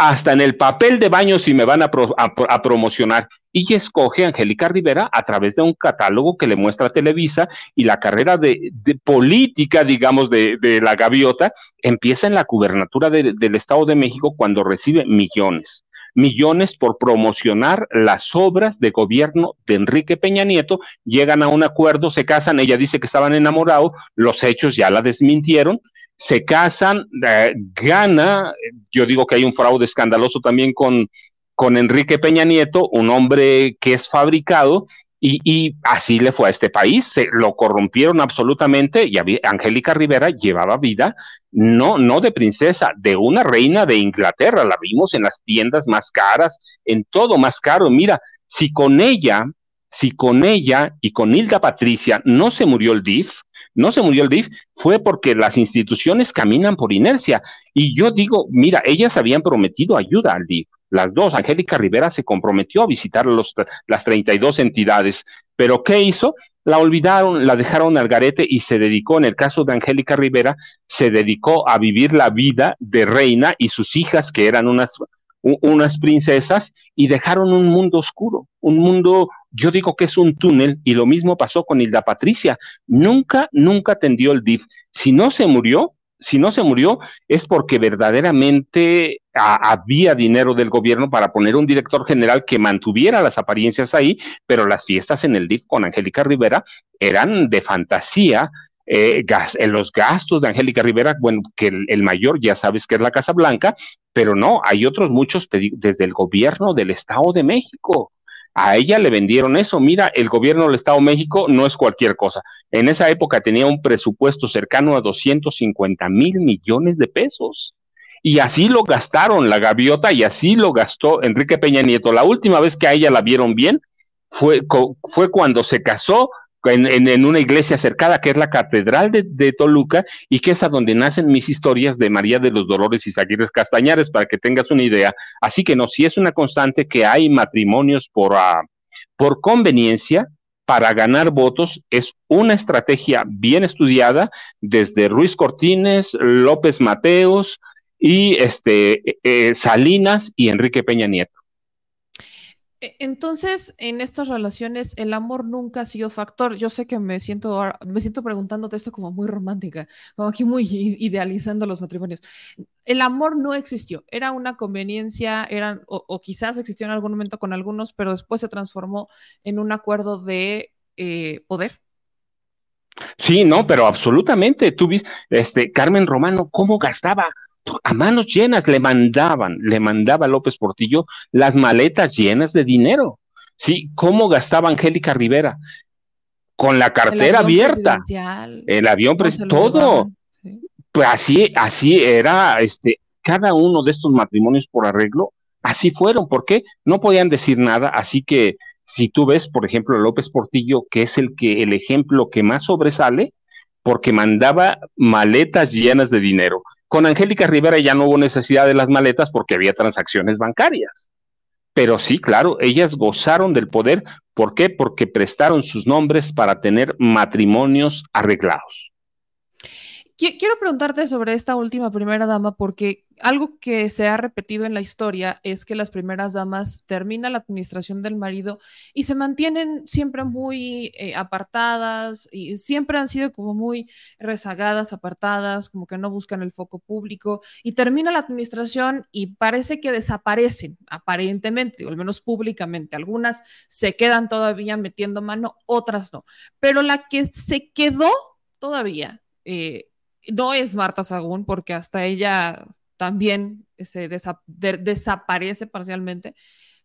Speaker 2: hasta en el papel de baño si me van a, promocionar. Y escoge a Angélica Rivera a través de un catálogo que le muestra Televisa y la carrera de, política, digamos, de, la gaviota empieza en la gubernatura del Estado de México cuando recibe millones millones por promocionar las obras de gobierno de Enrique Peña Nieto, llegan a un acuerdo, se casan, ella dice que estaban enamorados, los hechos ya la desmintieron, se casan, gana, yo digo que hay un fraude escandaloso también con, con Enrique Peña Nieto, un hombre que es fabricado, y, así le fue a este país, se lo corrompieron absolutamente y Angélica Rivera llevaba vida no, no de princesa, de una reina de Inglaterra, la vimos en las tiendas más caras, en todo más caro. Mira, si con ella, si con ella y con Hilda Patricia no se murió el DIF, no se murió el DIF, fue porque las instituciones caminan por inercia. Y yo digo, mira, ellas habían prometido ayuda al DIF. Las dos, Angélica Rivera se comprometió a visitar los, las 32 entidades, pero ¿qué hizo? La olvidaron, la dejaron al garete y se dedicó, en el caso de Angélica Rivera, se dedicó a vivir la vida de reina y sus hijas, que eran unas unas princesas y dejaron un mundo oscuro, un mundo, yo digo que es un túnel, y lo mismo pasó con Hilda Patricia. Nunca, nunca atendió el DIF. Si no se murió, si no se murió, es porque verdaderamente había dinero del gobierno para poner un director general que mantuviera las apariencias ahí, pero las fiestas en el DIF con Angélica Rivera eran de fantasía, eh, en los gastos de Angélica Rivera, bueno, que el, mayor ya sabes que es la Casa Blanca, pero no, hay otros muchos desde el gobierno del Estado de México. A ella le vendieron eso. Mira, el gobierno del Estado de México no es cualquier cosa. En esa época tenía un presupuesto cercano a 250 mil millones de pesos. Y así lo gastaron la gaviota y así lo gastó Enrique Peña Nieto. La última vez que a ella la vieron bien fue, fue cuando se casó en, una iglesia cercada, que es la Catedral de, Toluca, y que es a donde nacen mis historias de María de los Dolores y Zaguirres Castañares, para que tengas una idea. Así que no, si es una constante que hay matrimonios por, uh, por conveniencia, para ganar votos, es una estrategia bien estudiada desde Ruiz Cortines, López Mateos y este, eh, Salinas y Enrique Peña Nieto.
Speaker 1: E, entonces, en estas relaciones, el amor nunca ha sido factor. Yo sé que me siento, me siento preguntándote esto como muy romántica, como aquí muy idealizando los matrimonios. El amor no existió, era una conveniencia, eran, o, quizás existió en algún momento con algunos, pero después se transformó en un acuerdo de eh, poder.
Speaker 2: Sí, no, pero absolutamente. Tú viste, este, Carmen Romano, ¿cómo gastaba? A manos llenas le mandaban, le mandaba López Portillo las maletas llenas de dinero. Sí, ¿cómo gastaba Angélica Rivera? Con la cartera abierta, el avión todo. Pues así, así era, este, cada uno de estos matrimonios por arreglo, así fueron. ¿Por qué? No podían decir nada, así que si tú ves, por ejemplo, López Portillo, que es el que el ejemplo que más sobresale, porque mandaba maletas llenas de dinero. Con Angélica Rivera ya no hubo necesidad de las maletas porque había transacciones bancarias. Pero sí, claro, ellas gozaron del poder. ¿Por qué? Porque prestaron sus nombres para tener matrimonios arreglados.
Speaker 1: Quiero preguntarte sobre esta última primera dama porque algo que se ha repetido en la historia es que las primeras damas terminan la administración del marido y se mantienen siempre muy eh, apartadas y siempre han sido como muy rezagadas, apartadas, como que no buscan el foco público y termina la administración y parece que desaparecen aparentemente, o al menos públicamente. Algunas se quedan todavía metiendo mano, otras no. Pero la que se quedó todavía... Eh, no es Marta Sagún, porque hasta ella también se desaparece parcialmente,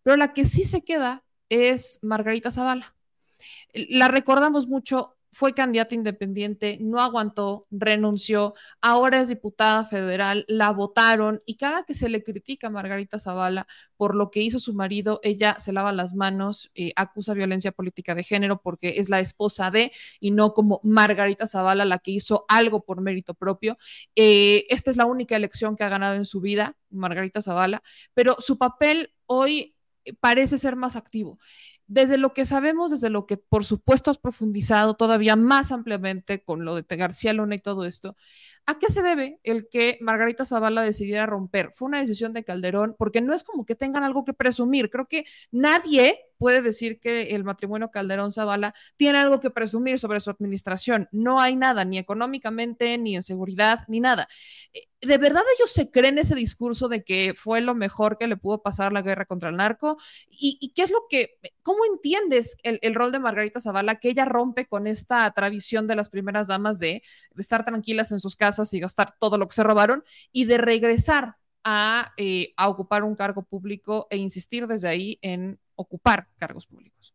Speaker 1: pero la que sí se queda es Margarita Zavala. La recordamos mucho fue candidata independiente, no aguantó, renunció, ahora es diputada federal, la votaron y cada que se le critica a Margarita Zavala por lo que hizo su marido, ella se lava las manos, eh, acusa violencia política de género porque es la esposa de y no como Margarita Zavala la que hizo algo por mérito propio. Eh, esta es la única elección que ha ganado en su vida, Margarita Zavala, pero su papel hoy parece ser más activo desde lo que sabemos, desde lo que por supuesto has profundizado todavía más ampliamente con lo de García Luna y todo esto, ¿a qué se debe el que Margarita Zavala decidiera romper? Fue una decisión de Calderón, porque no es como que tengan algo que presumir. Creo que nadie puede decir que el matrimonio Calderón Zavala tiene algo que presumir sobre su administración. No hay nada, ni económicamente, ni en seguridad, ni nada. Eh, ¿De verdad ellos se creen ese discurso de que fue lo mejor que le pudo pasar la guerra contra el narco? ¿Y, qué es lo que, cómo entiendes el, el, rol de Margarita Zavala, que ella rompe con esta tradición de las primeras damas de estar tranquilas en sus casas y gastar todo lo que se robaron y de regresar a, eh, a ocupar un cargo público e insistir desde ahí en ocupar cargos públicos.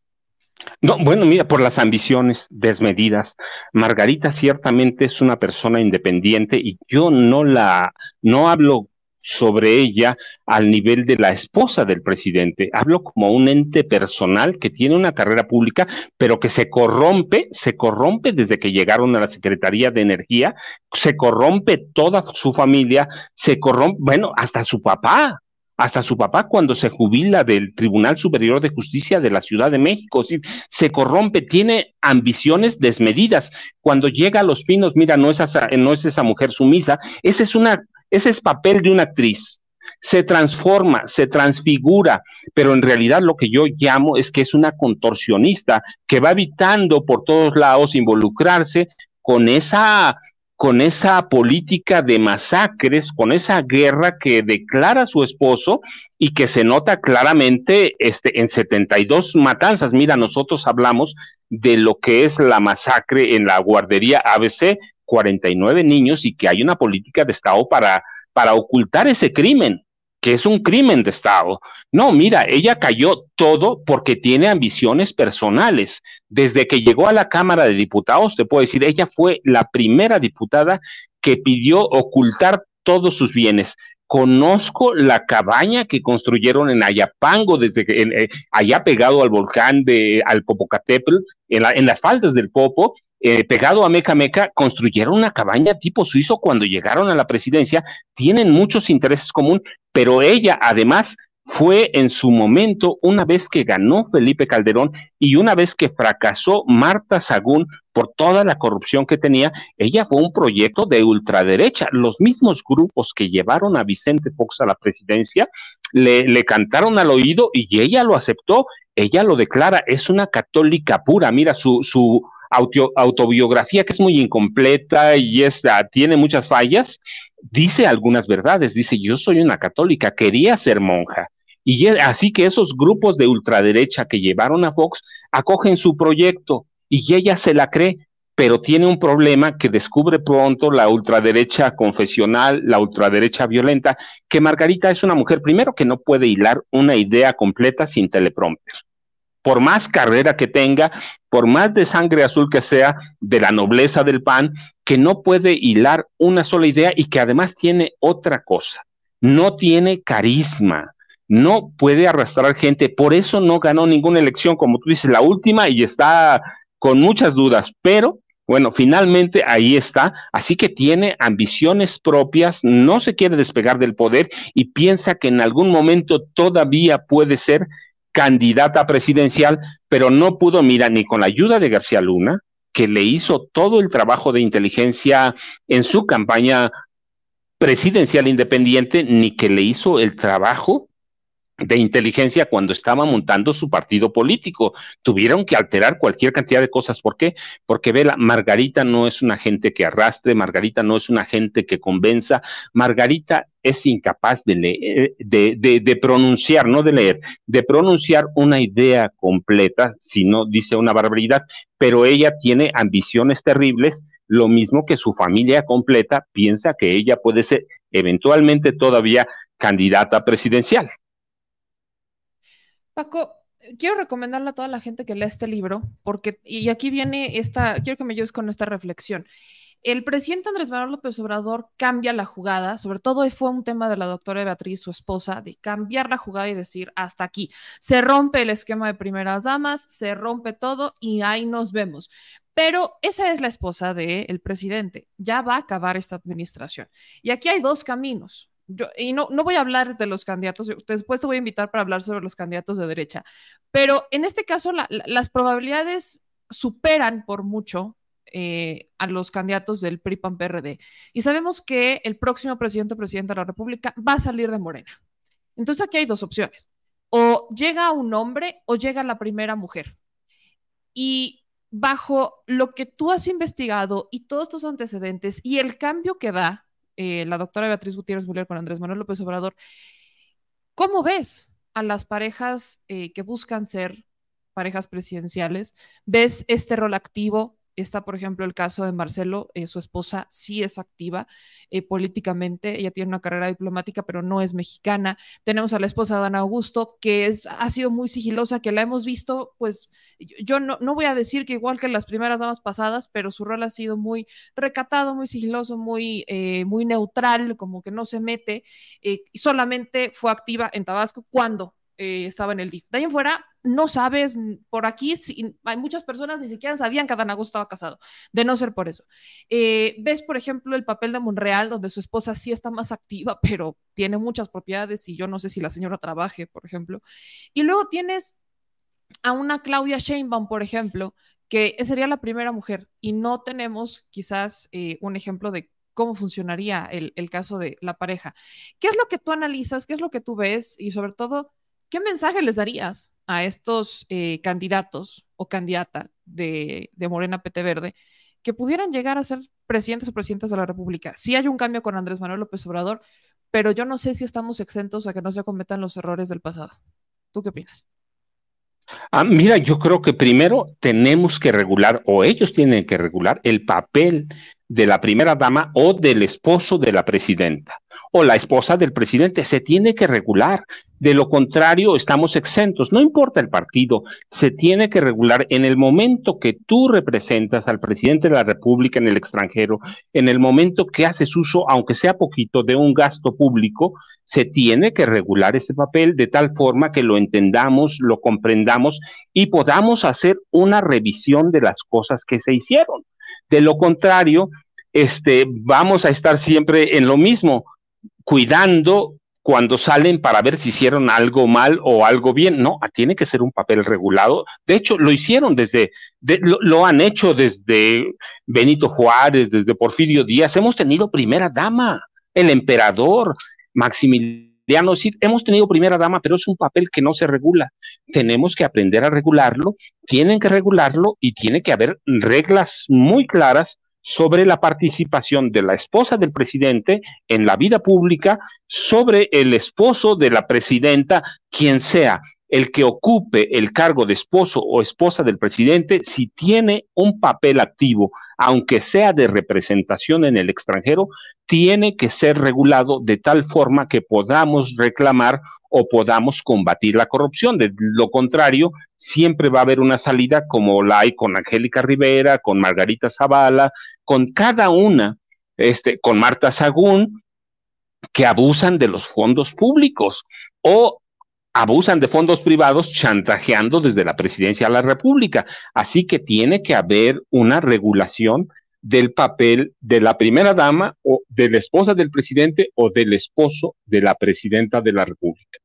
Speaker 2: No, bueno, mira, por las ambiciones desmedidas. Margarita ciertamente es una persona independiente y yo no la, no hablo sobre ella al nivel de la esposa del presidente. Hablo como un ente personal que tiene una carrera pública, pero que se corrompe, se corrompe desde que llegaron a la Secretaría de Energía, se corrompe toda su familia, se corrompe, bueno, hasta su papá, hasta su papá cuando se jubila del Tribunal Superior de Justicia de la Ciudad de México, se corrompe, tiene ambiciones desmedidas. Cuando llega a Los Pinos, mira, no es esa, no es esa mujer sumisa, ese es una, ese es papel de una actriz. Se transforma, se transfigura, pero en realidad lo que yo llamo es que es una contorsionista que va evitando por todos lados involucrarse con esa con esa política de masacres, con esa guerra que declara su esposo y que se nota claramente este, en 72 matanzas. Mira, nosotros hablamos de lo que es la masacre en la guardería ABC, 49 niños, y que hay una política de Estado para, para ocultar ese crimen que es un crimen de Estado. No, mira, ella cayó todo porque tiene ambiciones personales. Desde que llegó a la Cámara de Diputados, te puedo decir, ella fue la primera diputada que pidió ocultar todos sus bienes. Conozco la cabaña que construyeron en Ayapango, desde que, eh, allá pegado al volcán de al Popocatépetl, en, en las faldas del Popo, eh, pegado a Meca Meca, construyeron una cabaña tipo suizo cuando llegaron a la presidencia, tienen muchos intereses comunes, pero ella además fue en su momento, una vez que ganó Felipe Calderón y una vez que fracasó Marta Sagún por toda la corrupción que tenía, ella fue un proyecto de ultraderecha. Los mismos grupos que llevaron a Vicente Fox a la presidencia le, le cantaron al oído y ella lo aceptó, ella lo declara, es una católica pura. Mira, su, su autobiografía que es muy incompleta y tiene muchas fallas, dice algunas verdades, dice yo soy una católica, quería ser monja. Y así que esos grupos de ultraderecha que llevaron a Fox acogen su proyecto y ella se la cree, pero tiene un problema que descubre pronto la ultraderecha confesional, la ultraderecha violenta, que Margarita es una mujer primero que no puede hilar una idea completa sin teleprompter por más carrera que tenga, por más de sangre azul que sea, de la nobleza del pan, que no puede hilar una sola idea y que además tiene otra cosa, no tiene carisma, no puede arrastrar gente, por eso no ganó ninguna elección, como tú dices, la última y está con muchas dudas, pero bueno, finalmente ahí está, así que tiene ambiciones propias, no se quiere despegar del poder y piensa que en algún momento todavía puede ser candidata presidencial, pero no pudo, mira, ni con la ayuda de García Luna, que le hizo todo el trabajo de inteligencia en su campaña presidencial independiente, ni que le hizo el trabajo de inteligencia cuando estaba montando su partido político. Tuvieron que alterar cualquier cantidad de cosas. ¿Por qué? Porque Vela, Margarita no es una gente que arrastre, Margarita no es una gente que convenza, Margarita es incapaz de, leer, de, de, de pronunciar, no de leer, de pronunciar una idea completa, si no dice una barbaridad, pero ella tiene ambiciones terribles, lo mismo que su familia completa piensa que ella puede ser eventualmente todavía candidata presidencial.
Speaker 1: Paco, quiero recomendarle a toda la gente que lea este libro, porque, y aquí viene esta, quiero que me ayudes con esta reflexión. El presidente Andrés Manuel López Obrador cambia la jugada, sobre todo fue un tema de la doctora Beatriz, su esposa, de cambiar la jugada y decir hasta aquí. Se rompe el esquema de primeras damas, se rompe todo y ahí nos vemos. Pero esa es la esposa del presidente. Ya va a acabar esta administración. Y aquí hay dos caminos y no, no voy a hablar de los candidatos, después te voy a invitar para hablar sobre los candidatos de derecha, pero en este caso las probabilidades superan por mucho eh, a los candidatos del PRI-PAN-PRD. Y sabemos que el próximo presidente o presidente de la República va a salir de Morena. Entonces aquí hay dos opciones. O llega un hombre o llega la primera mujer. Y bajo lo que tú has investigado y todos tus antecedentes y el cambio que da eh, la doctora Beatriz Gutiérrez Müller con Andrés Manuel López Obrador. ¿Cómo ves a las parejas eh, que buscan ser parejas presidenciales? ¿Ves este rol activo? Está, por ejemplo, el caso de Marcelo, eh, su esposa sí es activa eh, políticamente, ella tiene una carrera diplomática, pero no es mexicana. Tenemos a la esposa de Ana Augusto, que es, ha sido muy sigilosa, que la hemos visto, pues yo no, no voy a decir que igual que las primeras damas pasadas, pero su rol ha sido muy recatado, muy sigiloso, muy, eh, muy neutral, como que no se mete, y solamente fue activa en Tabasco cuando estaba en el DIF. De ahí en fuera, no sabes, por aquí hay muchas personas ni siquiera sabían que Adán Augusto estaba casado, de no ser por eso. Eh, ves, por ejemplo, el papel de Monreal, donde su esposa sí está más activa, pero tiene muchas propiedades y yo no sé si la señora trabaje, por ejemplo. Y luego tienes a una Claudia Sheinbaum, por ejemplo, que sería la primera mujer y no tenemos quizás eh, un ejemplo de cómo funcionaría el, el caso de la pareja. ¿Qué es lo que tú analizas? ¿Qué es lo que tú ves? Y sobre todo, ¿qué mensaje les darías a estos eh, candidatos o candidata de, Morena PT Verde que pudieran llegar a ser presidentes o presidentas de la República. Sí hay un cambio con Andrés Manuel López Obrador, pero yo no sé si estamos exentos a que no se cometan los errores del pasado. ¿Tú qué opinas?
Speaker 2: Ah, mira, yo creo que primero tenemos que regular, o ellos tienen que regular, el papel de la primera dama o del esposo de la presidenta o la esposa del presidente. Se tiene que regular. De lo contrario, estamos exentos. No importa el partido, se tiene que regular en el momento que tú representas al presidente de la República en el extranjero, en el momento que haces uso, aunque sea poquito, de un gasto público, se tiene que regular ese papel de tal forma que lo entendamos, lo comprendamos y podamos hacer una revisión de las cosas que se hicieron. De lo contrario, este, vamos a estar siempre en lo mismo cuidando cuando salen para ver si hicieron algo mal o algo bien. No, tiene que ser un papel regulado. De hecho, lo hicieron desde, lo, han hecho desde Benito Juárez, desde Porfirio Díaz. Hemos tenido primera dama, el emperador, Maximiliano. Sí, hemos tenido primera dama, pero es un papel que no se regula. Tenemos que aprender a regularlo, tienen que regularlo y tiene que haber reglas muy claras sobre la participación de la esposa del presidente en la vida pública, sobre el esposo de la presidenta, quien sea el que ocupe el cargo de esposo o esposa del presidente, si tiene un papel activo, aunque sea de representación en el extranjero, tiene que ser regulado de tal forma que podamos reclamar o podamos combatir la corrupción. De lo contrario, siempre va a haber una salida como la hay con Angélica Rivera, con Margarita Zavala, con cada una, este, con Marta Sagún, que abusan de los fondos públicos o abusan de fondos privados chantajeando desde la presidencia de la República. Así que tiene que haber una regulación del papel de la primera dama o de la esposa del presidente o del esposo de la presidenta de la República.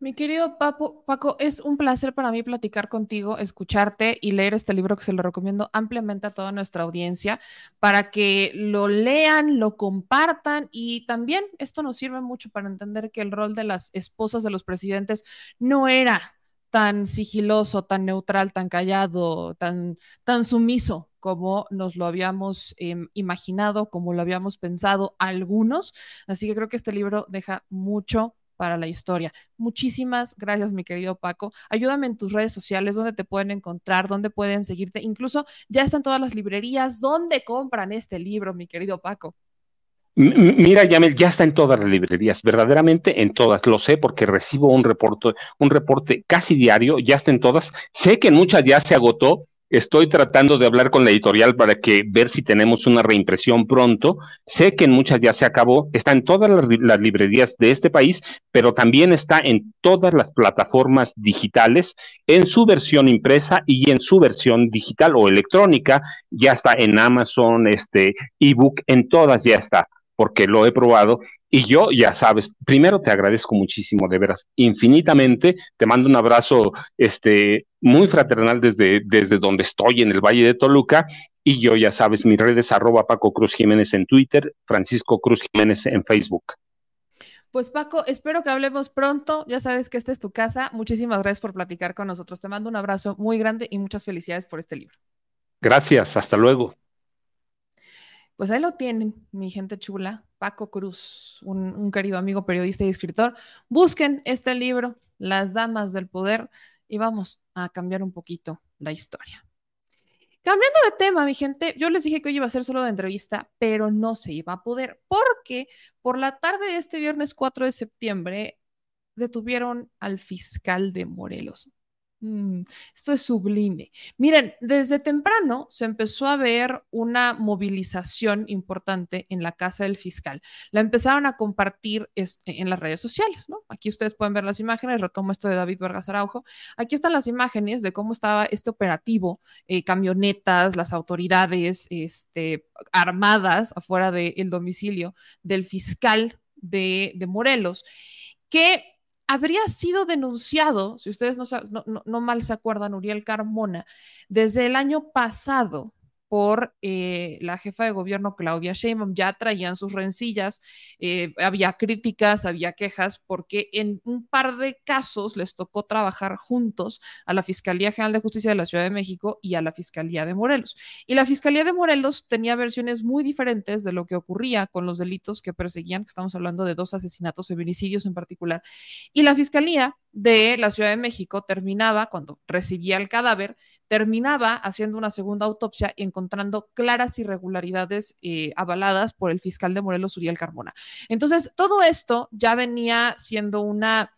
Speaker 1: Mi querido Paco, Paco, es un placer para mí platicar contigo, escucharte y leer este libro que se lo recomiendo ampliamente a toda nuestra audiencia para que lo lean, lo compartan y también esto nos sirve mucho para entender que el rol de las esposas de los presidentes no era tan sigiloso, tan neutral, tan callado, tan, tan sumiso como nos lo habíamos em, imaginado, como lo habíamos pensado algunos. Así que creo que este libro deja mucho para la historia. Muchísimas gracias, mi querido Paco. Ayúdame en tus redes sociales, donde te pueden encontrar, dónde pueden seguirte. Incluso ya están todas las librerías. ¿Dónde compran este libro, mi querido Paco?
Speaker 2: Mira, Yamel, ya está en todas las librerías, verdaderamente en todas. Lo sé porque recibo un reporte, un reporte casi diario, ya está en todas. Sé que en muchas ya se agotó, Estoy tratando de hablar con la editorial para que ver si tenemos una reimpresión pronto. Sé que en muchas ya se acabó, está en todas las, librerías de este país, pero también está en todas las plataformas digitales, en su versión impresa y en su versión digital o electrónica. Ya está en Amazon, este ebook, en todas ya está porque lo he probado. Y yo, ya sabes, primero te agradezco muchísimo, de veras, infinitamente. Te mando un abrazo este, muy fraternal desde, desde donde estoy, en el Valle de Toluca. Y yo, ya sabes, mis redes arroba Paco Cruz Jiménez en Twitter, Francisco Cruz Jiménez en Facebook.
Speaker 1: Pues Paco, espero que hablemos pronto. Ya sabes que esta es tu casa. Muchísimas gracias por platicar con nosotros. Te mando un abrazo muy grande y muchas felicidades por este libro.
Speaker 2: Gracias, hasta luego.
Speaker 1: Pues ahí lo tienen, mi gente chula, Paco Cruz, un, querido amigo periodista y escritor. Busquen este libro, Las Damas del Poder, y vamos a cambiar un poquito la historia. Cambiando de tema, mi gente, yo les dije que hoy iba a ser solo de entrevista, pero no se iba a poder, porque por la tarde de este viernes 4 de septiembre detuvieron al fiscal de Morelos. Mm, esto es sublime. Miren, desde temprano se empezó a ver una movilización importante en la casa del fiscal. La empezaron a compartir en las redes sociales, ¿no? Aquí ustedes pueden ver las imágenes, retomo esto de David Vargas Araujo. Aquí están las imágenes de cómo estaba este operativo, eh, camionetas, las autoridades este, armadas afuera del domicilio del fiscal de, de Morelos, que habría sido denunciado, si ustedes no, no, mal se acuerdan, Uriel Carmona, desde el año pasado por eh, la jefa de gobierno Claudia Sheinbaum. Ya traían sus rencillas, eh, había críticas, había quejas, porque en un par de casos les tocó trabajar juntos a la Fiscalía General de Justicia de la Ciudad de México y a la Fiscalía de Morelos. Y la Fiscalía de Morelos tenía versiones muy diferentes de lo que ocurría con los delitos que perseguían, que estamos hablando de dos asesinatos, feminicidios en particular. Y la Fiscalía de la Ciudad de México terminaba, cuando recibía el cadáver, terminaba haciendo una segunda autopsia y encontrando claras irregularidades eh, avaladas por el fiscal de Morelos, Uriel Carmona. Entonces, todo esto ya venía siendo una,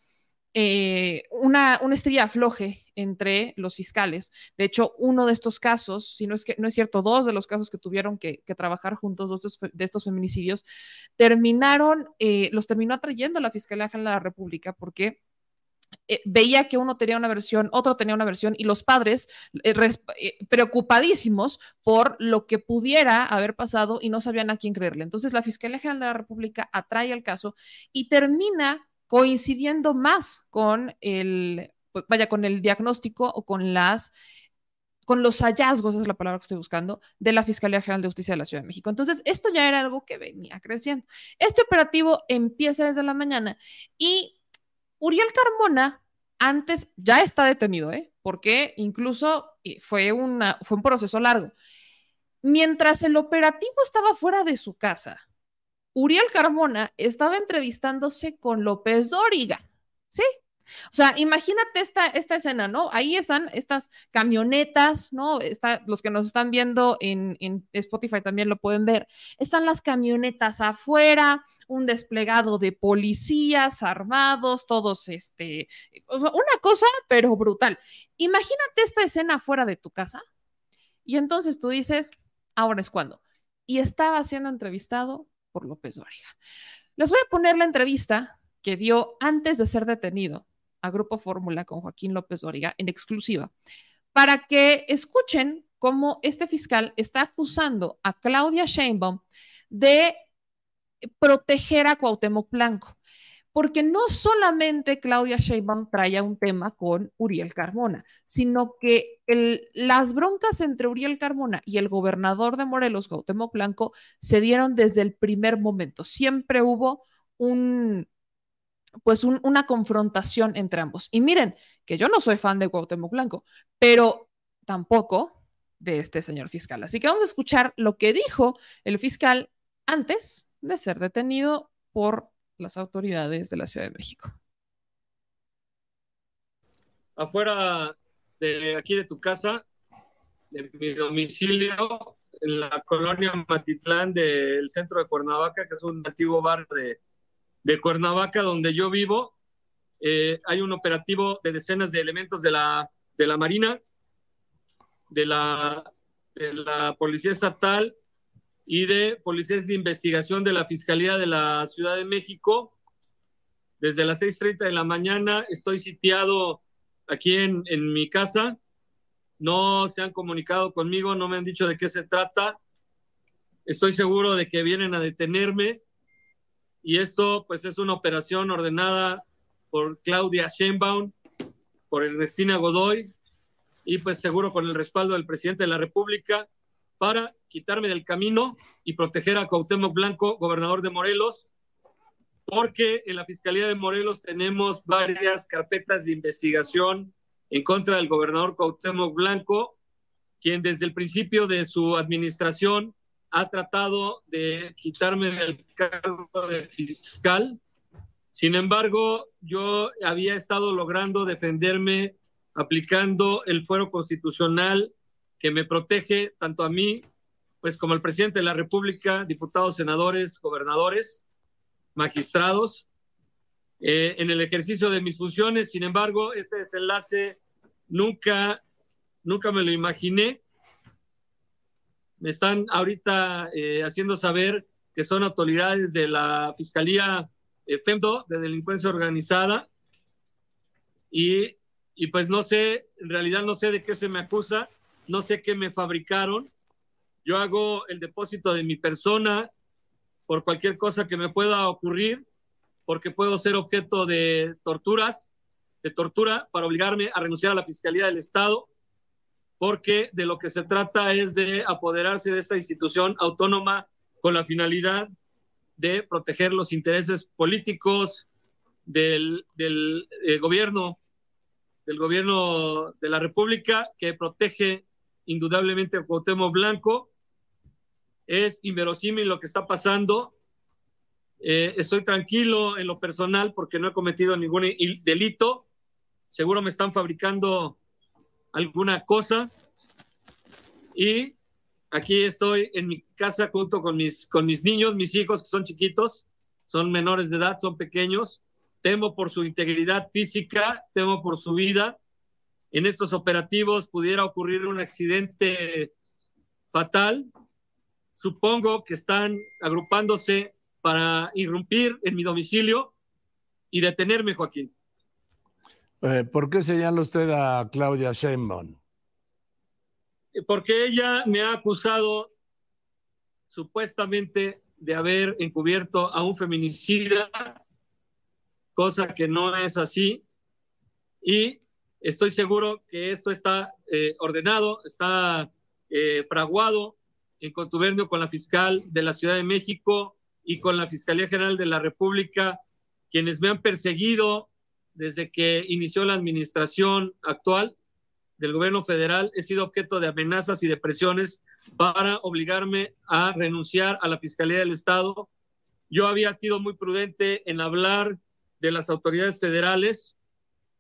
Speaker 1: eh, una, una estrella floje entre los fiscales. De hecho, uno de estos casos, si no es que no es cierto, dos de los casos que tuvieron que, trabajar juntos, dos de estos feminicidios, terminaron, eh, los terminó atrayendo la Fiscalía General de la República porque eh, veía que uno tenía una versión, otro tenía una versión y los padres eh, eh, preocupadísimos por lo que pudiera haber pasado y no sabían a quién creerle. Entonces la Fiscalía General de la República atrae el caso y termina coincidiendo más con el, vaya, con el diagnóstico o con las con los hallazgos, es la palabra que estoy buscando, de la Fiscalía General de Justicia de la Ciudad de México. Entonces, esto ya era algo que venía creciendo. Este operativo empieza desde la mañana y Uriel Carmona antes ya está detenido, ¿eh? porque incluso eh, fue, una, fue un proceso largo. Mientras el operativo estaba fuera de su casa, Uriel Carmona estaba entrevistándose con López Dóriga, ¿sí? O sea, imagínate esta, esta escena, ¿no? Ahí están estas camionetas, ¿no? Está, los que nos están viendo en, en, Spotify también lo pueden ver. Están las camionetas afuera, un desplegado de policías armados, todos, este, una cosa, pero brutal. Imagínate esta escena fuera de tu casa y entonces tú dices, ahora es cuando. Y estaba siendo entrevistado por López Dóriga. Les voy a poner la entrevista que dio antes de ser detenido a Grupo Fórmula con Joaquín López Dóriga en exclusiva, para que escuchen cómo este fiscal está acusando a Claudia Sheinbaum de proteger a Cuauhtémoc Blanco, porque no solamente Claudia Sheinbaum traía un tema con Uriel Carmona, sino que las broncas entre Uriel Carmona y el gobernador de Morelos, Cuauhtémoc Blanco, se dieron desde el primer momento. Siempre hubo un, pues una confrontación entre ambos. Y miren, que yo no soy fan de Cuauhtémoc Blanco, pero tampoco de este señor fiscal. Así que vamos a escuchar lo que dijo el fiscal antes de ser detenido por las autoridades de la Ciudad de México.
Speaker 3: Afuera de aquí de tu casa, de mi domicilio, en la colonia Matitlán del centro de Cuernavaca, que es un antiguo bar de, de Cuernavaca, donde yo vivo, eh, hay un operativo de decenas de elementos de la, de la Marina, de la, de la Policía Estatal y de policías de investigación de la Fiscalía de la Ciudad de México. Desde las 6.30 de la mañana estoy sitiado aquí en, en mi casa. No se han comunicado conmigo, no me han dicho de qué se trata. Estoy seguro de que vienen a detenerme y esto pues es una operación ordenada por Claudia Sheinbaum, por Ernestina Godoy y pues seguro con el respaldo del presidente de la República para quitarme del camino y proteger a Cuauhtémoc Blanco, gobernador de Morelos, porque en la Fiscalía de Morelos tenemos varias carpetas de investigación en contra del gobernador Cuauhtémoc Blanco, quien desde el principio de su administración ha tratado de quitarme del cargo de fiscal. Sin embargo, yo había estado logrando defenderme aplicando el fuero constitucional que me protege tanto a mí, pues como al presidente de la República, diputados, senadores, gobernadores, magistrados, eh, en el ejercicio de mis funciones. Sin embargo, este desenlace nunca, nunca me lo imaginé. Me están ahorita eh, haciendo saber que son autoridades de la Fiscalía eh, FEMDO de Delincuencia Organizada. Y, y pues no sé, en realidad no sé de qué se me acusa, no sé qué me fabricaron. Yo hago el depósito de mi persona por cualquier cosa que me pueda ocurrir, porque puedo ser objeto de torturas, de tortura para obligarme a renunciar a la Fiscalía del Estado, porque de lo que se trata es de apoderarse de esta institución autónoma con la finalidad de proteger los intereses políticos del, eh, gobierno, del gobierno de la República, que protege indudablemente a Cuauhtémoc Blanco. Es inverosímil lo que está pasando. Eh, estoy tranquilo en lo personal porque no he cometido ningún delito. Seguro me están fabricando alguna cosa. Y aquí estoy en mi casa junto con mis, con mis niños, mis hijos que son chiquitos, son menores de edad, son pequeños. Temo por su integridad física, temo por su vida. En estos operativos pudiera ocurrir un accidente fatal. Supongo que están agrupándose para irrumpir en mi domicilio y detenerme, Joaquín.
Speaker 4: Eh, ¿Por qué señala usted a Claudia Sheinbaum?
Speaker 3: porque ella me ha acusado supuestamente de haber encubierto a un feminicida, cosa que no es así. Y estoy seguro que esto está eh, ordenado, está eh, fraguado en contubernio con la fiscal de la Ciudad de México y con la Fiscalía General de la República, quienes me han perseguido desde que inició la administración actual del gobierno federal he sido objeto de amenazas y de presiones para obligarme a renunciar a la Fiscalía del Estado. Yo había sido muy prudente en hablar de las autoridades federales,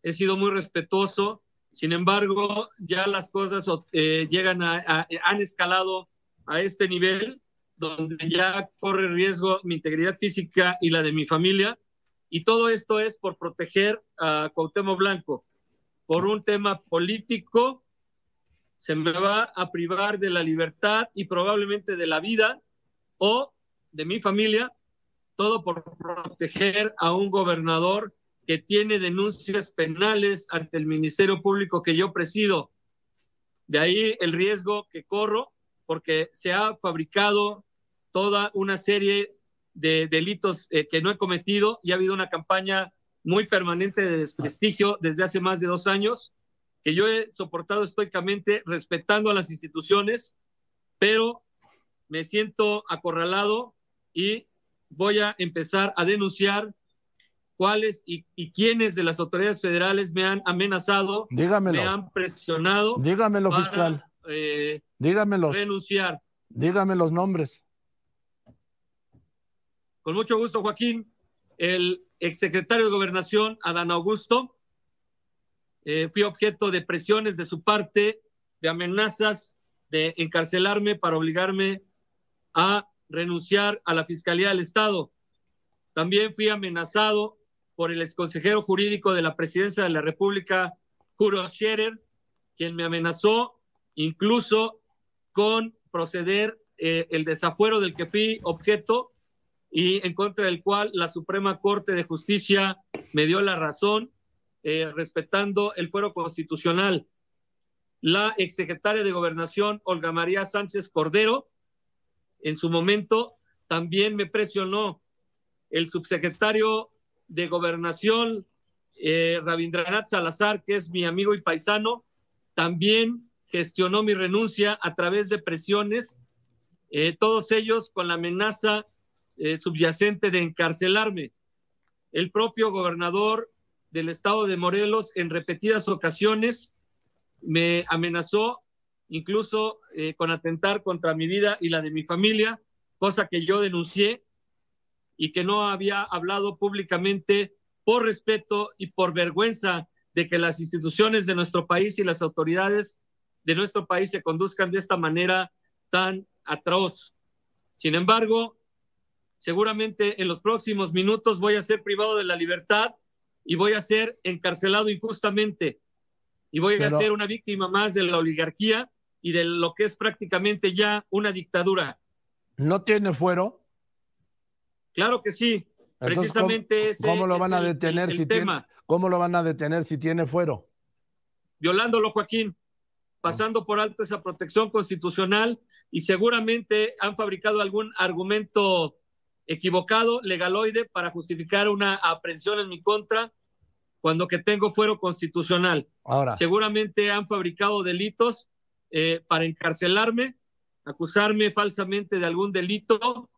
Speaker 3: he sido muy respetuoso, sin embargo, ya las cosas eh, llegan a, han escalado a este nivel donde ya corre riesgo mi integridad física y la de mi familia. Y todo esto es por proteger a Cuauhtémoc Blanco por un tema político, se me va a privar de la libertad y probablemente de la vida o de mi familia, todo por proteger a un gobernador que tiene denuncias penales ante el Ministerio Público que yo presido. De ahí el riesgo que corro porque se ha fabricado toda una serie de delitos eh, que no he cometido y ha habido una campaña muy permanente de desprestigio desde hace más de dos años, que yo he soportado estoicamente respetando a las instituciones, pero me siento acorralado y voy a empezar a denunciar cuáles y, quiénes de las autoridades federales me han amenazado,
Speaker 4: Dígamelo.
Speaker 3: me han presionado.
Speaker 4: Dígamelo, fiscal.
Speaker 3: Eh,
Speaker 4: Dígamelos.
Speaker 3: Renunciar.
Speaker 4: Dígame los nombres.
Speaker 3: Con mucho gusto, Joaquín. El exsecretario de Gobernación, Adán Augusto, eh, fui objeto de presiones de su parte, de amenazas de encarcelarme para obligarme a renunciar a la Fiscalía del Estado. También fui amenazado por el exconsejero jurídico de la Presidencia de la República, Juro Scherer, quien me amenazó incluso con proceder eh, el desafuero del que fui objeto y en contra del cual la Suprema Corte de Justicia me dio la razón, eh, respetando el fuero constitucional. La exsecretaria de Gobernación, Olga María Sánchez Cordero, en su momento también me presionó. El subsecretario de Gobernación, eh, Rabindranath Salazar, que es mi amigo y paisano, también gestionó mi renuncia a través de presiones, eh, todos ellos con la amenaza eh, subyacente de encarcelarme. El propio gobernador del estado de Morelos en repetidas ocasiones me amenazó incluso eh, con atentar contra mi vida y la de mi familia, cosa que yo denuncié y que no había hablado públicamente por respeto y por vergüenza de que las instituciones de nuestro país y las autoridades de nuestro país se conduzcan de esta manera tan atroz. Sin embargo, seguramente en los próximos minutos voy a ser privado de la libertad y voy a ser encarcelado injustamente y voy a ser una víctima más de la oligarquía y de lo que es prácticamente ya una dictadura.
Speaker 4: ¿No tiene fuero?
Speaker 3: Claro que sí. Precisamente
Speaker 4: ¿cómo, ¿cómo lo van a detener si tiene, ¿Cómo lo van a detener si tiene fuero?
Speaker 3: Violándolo, Joaquín, pasando por alto esa protección constitucional y seguramente han fabricado algún argumento equivocado, legaloide, para justificar una aprehensión en mi contra cuando que tengo fuero constitucional. Ahora. Seguramente han fabricado delitos eh, para encarcelarme, acusarme falsamente de algún delito,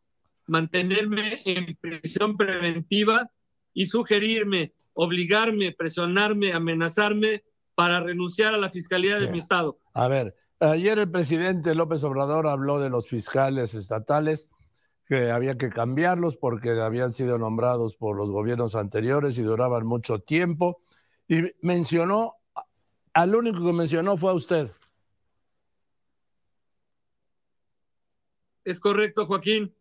Speaker 3: mantenerme en prisión preventiva y sugerirme, obligarme, presionarme, amenazarme para renunciar a la fiscalía de mi estado.
Speaker 4: A ver, Ayer el presidente López Obrador habló de los fiscales estatales, que había que cambiarlos porque habían sido nombrados por los gobiernos anteriores y duraban mucho tiempo. Y mencionó, al único que mencionó fue a usted.
Speaker 3: Es correcto, Joaquín.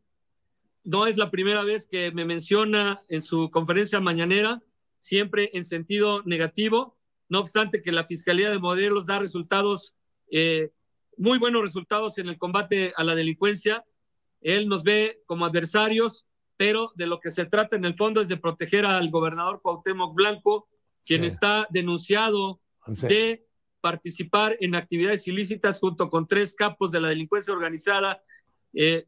Speaker 3: No es la primera vez que me menciona en su conferencia mañanera, siempre en sentido negativo. No obstante que la Fiscalía de Modelos da resultados eh, muy buenos resultados en el combate a la delincuencia. Él nos ve como adversarios, pero de lo que se trata en el fondo es de proteger al gobernador Cuauhtémoc Blanco, quien está denunciado de participar en actividades ilícitas junto con tres capos de la delincuencia organizada eh,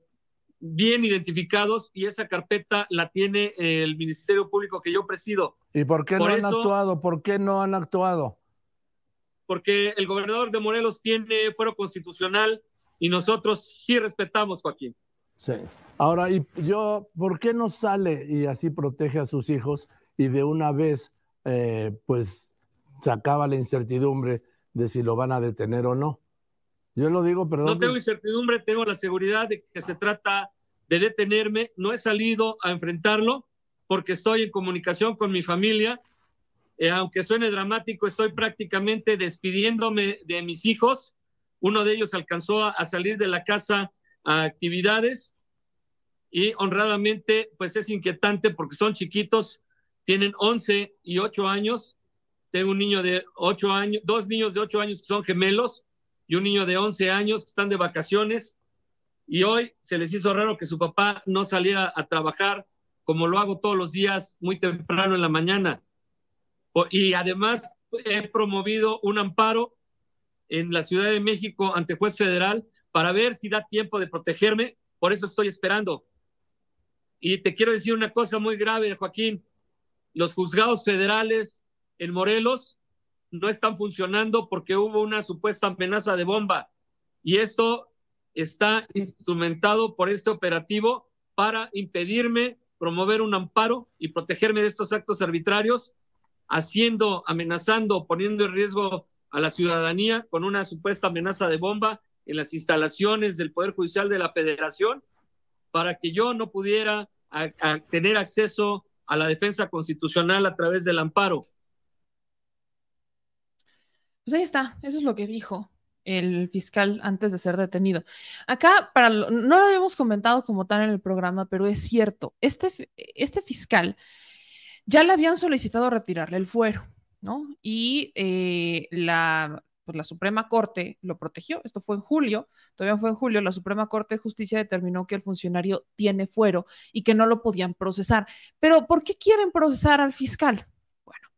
Speaker 3: bien identificados y esa carpeta la tiene el Ministerio Público que yo presido.
Speaker 4: ¿Y por qué no han actuado? ¿Por qué no han actuado?
Speaker 3: porque el gobernador de Morelos tiene fuero constitucional y nosotros sí respetamos, Joaquín.
Speaker 4: Sí. Ahora, y yo, ¿por qué no sale y así protege a sus hijos y de una vez, eh, pues, se acaba la incertidumbre de si lo van a detener o no? Yo lo digo, perdón.
Speaker 3: No tengo incertidumbre, tengo la seguridad de que se trata de detenerme. No he salido a enfrentarlo porque estoy en comunicación con mi familia eh, aunque suene dramático, estoy prácticamente despidiéndome de mis hijos. Uno de ellos alcanzó a, salir de la casa a actividades y honradamente, pues es inquietante porque son chiquitos, tienen 11 y 8 años. Tengo un niño de 8 años, dos niños de 8 años que son gemelos y un niño de 11 años que están de vacaciones. Y hoy se les hizo raro que su papá no saliera a trabajar como lo hago todos los días muy temprano en la mañana. Y además he promovido un amparo en la Ciudad de México ante juez federal para ver si da tiempo de protegerme. Por eso estoy esperando. Y te quiero decir una cosa muy grave, Joaquín. Los juzgados federales en Morelos no están funcionando porque hubo una supuesta amenaza de bomba. Y esto está instrumentado por este operativo para impedirme promover un amparo y protegerme de estos actos arbitrarios haciendo, amenazando, poniendo en riesgo a la ciudadanía con una supuesta amenaza de bomba en las instalaciones del Poder Judicial de la Federación para que yo no pudiera tener acceso a la defensa constitucional a través del amparo.
Speaker 1: Pues ahí está, eso es lo que dijo el fiscal antes de ser detenido. Acá, para no lo habíamos comentado como tal en el programa, pero es cierto, este, este fiscal ya le habían solicitado retirarle el fuero, ¿no? Y eh, la, pues la Suprema Corte lo protegió. Esto fue en julio, todavía fue en julio, la Suprema Corte de Justicia determinó que el funcionario tiene fuero y que no lo podían procesar. Pero ¿por qué quieren procesar al fiscal? Bueno,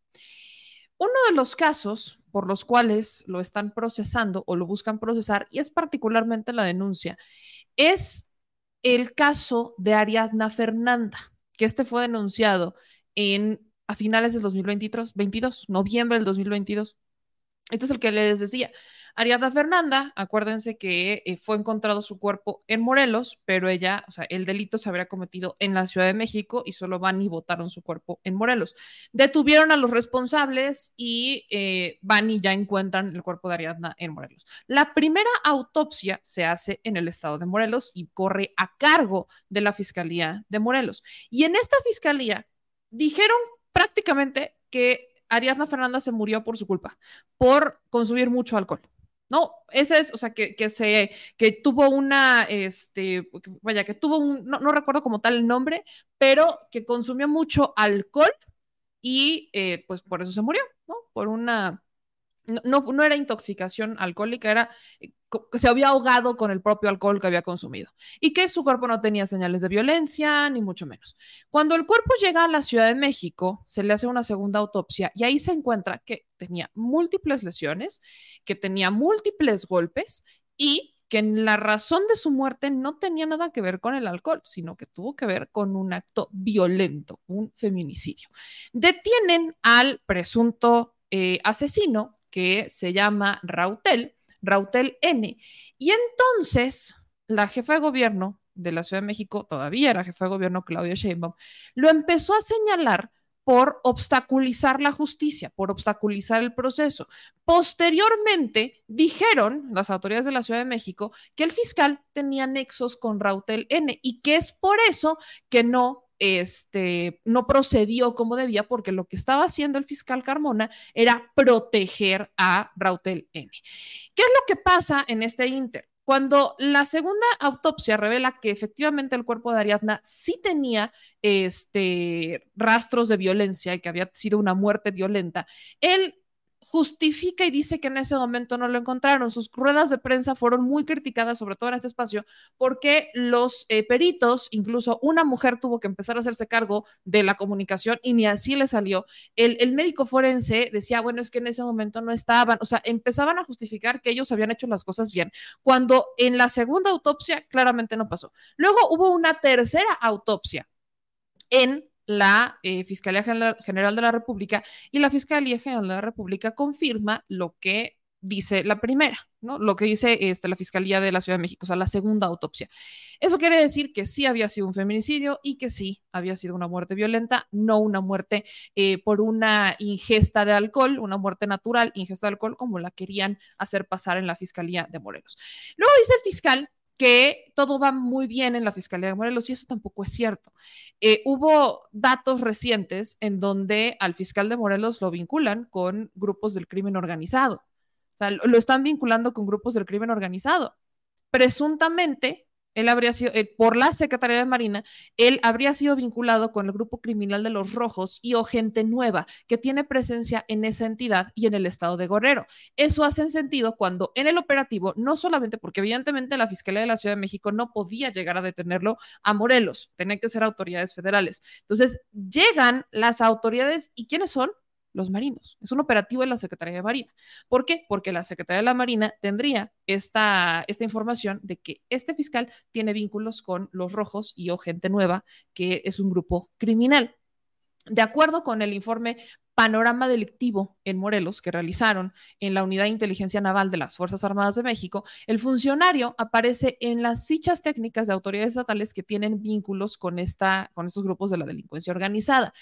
Speaker 1: uno de los casos por los cuales lo están procesando o lo buscan procesar, y es particularmente la denuncia, es el caso de Ariadna Fernanda, que este fue denunciado en, a finales del 2022, 22, noviembre del 2022. Este es el que les decía. Ariadna Fernanda, acuérdense que eh, fue encontrado su cuerpo en Morelos, pero ella, o sea, el delito se habría cometido en la Ciudad de México y solo van y votaron su cuerpo en Morelos. Detuvieron a los responsables y eh, van y ya encuentran el cuerpo de Ariadna en Morelos. La primera autopsia se hace en el estado de Morelos y corre a cargo de la Fiscalía de Morelos. Y en esta fiscalía dijeron prácticamente que Ariadna Fernanda se murió por su culpa, por consumir mucho alcohol. ¿no? Ese es, o sea, que, que, se, que tuvo una, este, vaya, que tuvo un, no, recuerdo como tal el nombre, pero que consumió mucho alcohol y eh, pues por eso se murió, ¿no? Por una, no, no, era intoxicación alcohólica, era eh, que se había ahogado con el propio alcohol que había consumido y que su cuerpo no tenía señales de violencia, ni mucho menos. Cuando el cuerpo llega a la Ciudad de México, se le hace una segunda autopsia y ahí se encuentra que tenía múltiples lesiones, que tenía múltiples golpes y que la razón de su muerte no tenía nada que ver con el alcohol, sino que tuvo que ver con un acto violento, un feminicidio. Detienen al presunto eh, asesino que se llama Rautel, Rautel N. Y entonces la jefa de gobierno de la Ciudad de México, todavía era jefa de gobierno Claudia Sheinbaum, lo empezó a señalar por obstaculizar la justicia, por obstaculizar el proceso. Posteriormente, dijeron las autoridades de la Ciudad de México que el fiscal tenía nexos con Rautel N y que es por eso que no este, no procedió como debía porque lo que estaba haciendo el fiscal Carmona era proteger a Rautel N. ¿Qué es lo que pasa en este inter? Cuando la segunda autopsia revela que efectivamente el cuerpo de Ariadna sí tenía este, rastros de violencia y que había sido una muerte violenta, él justifica y dice que en ese momento no lo encontraron. Sus ruedas de prensa fueron muy criticadas, sobre todo en este espacio, porque los eh, peritos, incluso una mujer tuvo que empezar a hacerse cargo de la comunicación y ni así le salió. El, el médico forense decía, bueno, es que en ese momento no estaban, o sea, empezaban a justificar que ellos habían hecho las cosas bien, cuando en la segunda autopsia claramente no pasó. Luego hubo una tercera autopsia en la eh, Fiscalía General de la República y la Fiscalía General de la República confirma lo que dice la primera, ¿no? Lo que dice este, la Fiscalía de la Ciudad de México, o sea, la segunda autopsia. Eso quiere decir que sí había sido un feminicidio y que sí había sido una muerte violenta, no una muerte eh, por una ingesta de alcohol, una muerte natural, ingesta de alcohol, como la querían hacer pasar en la Fiscalía de Morelos. Luego dice el fiscal que todo va muy bien en la Fiscalía de Morelos y eso tampoco es cierto. Eh, hubo datos recientes en donde al fiscal de Morelos lo vinculan con grupos del crimen organizado. O sea, lo están vinculando con grupos del crimen organizado. Presuntamente, él habría sido, eh, por la Secretaría de Marina, él habría sido vinculado con el grupo criminal de los Rojos y o gente nueva que tiene presencia en esa entidad y en el estado de Guerrero. Eso hace sentido cuando en el operativo, no solamente porque evidentemente la Fiscalía de la Ciudad de México no podía llegar a detenerlo a Morelos, tenían que ser autoridades federales. Entonces, llegan las autoridades y ¿quiénes son? Los marinos. Es un operativo de la Secretaría de Marina. ¿Por qué? Porque la Secretaría de la Marina tendría esta, esta información de que este fiscal tiene vínculos con los rojos y o gente nueva, que es un grupo criminal. De acuerdo con el informe panorama delictivo en Morelos que realizaron en la Unidad de Inteligencia Naval de las Fuerzas Armadas de México, el funcionario aparece en las fichas técnicas de autoridades estatales que tienen vínculos con, esta, con estos grupos de la delincuencia organizada.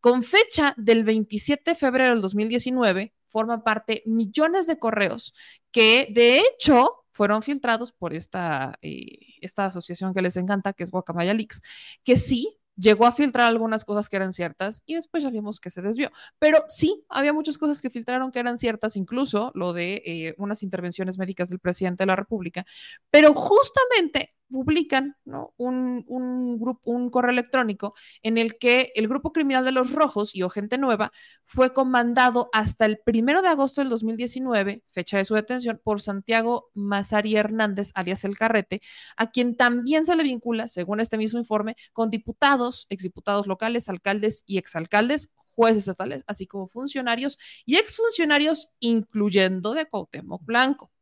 Speaker 1: Con fecha del 27 de febrero del 2019, forma parte millones de correos que de hecho fueron filtrados por esta, eh, esta asociación que les encanta, que es Guacamaya Leaks, que sí llegó a filtrar algunas cosas que eran ciertas y después ya vimos que se desvió. Pero sí, había muchas cosas que filtraron que eran ciertas, incluso lo de eh, unas intervenciones médicas del presidente de la República, pero justamente publican un, grupo, un correo electrónico en el que el grupo criminal de los rojos y o gente nueva fue comandado hasta el primero de agosto del 2019, fecha de su detención, por Santiago Mazari Hernández, alias El Carrete, a quien también se le vincula, según este mismo informe, con diputados, exdiputados locales, alcaldes y exalcaldes, jueces estatales, así como funcionarios y exfuncionarios, incluyendo de Cuauhtémoc Blanco.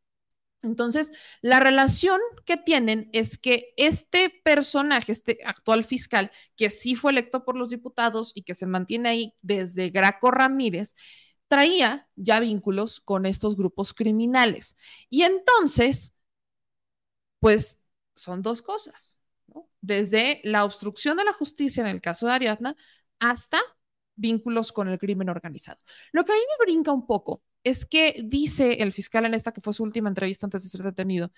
Speaker 1: Entonces, la relación que tienen es que este personaje, este actual fiscal, que sí fue electo por los diputados y que se mantiene ahí desde Graco Ramírez, traía ya vínculos con estos grupos criminales. Y entonces, pues son dos cosas, Desde la obstrucción de la justicia en el caso de Ariadna hasta vínculos con el crimen organizado. Lo que a mí me brinca un poco es que dice el fiscal en esta que fue su última entrevista antes de ser detenido,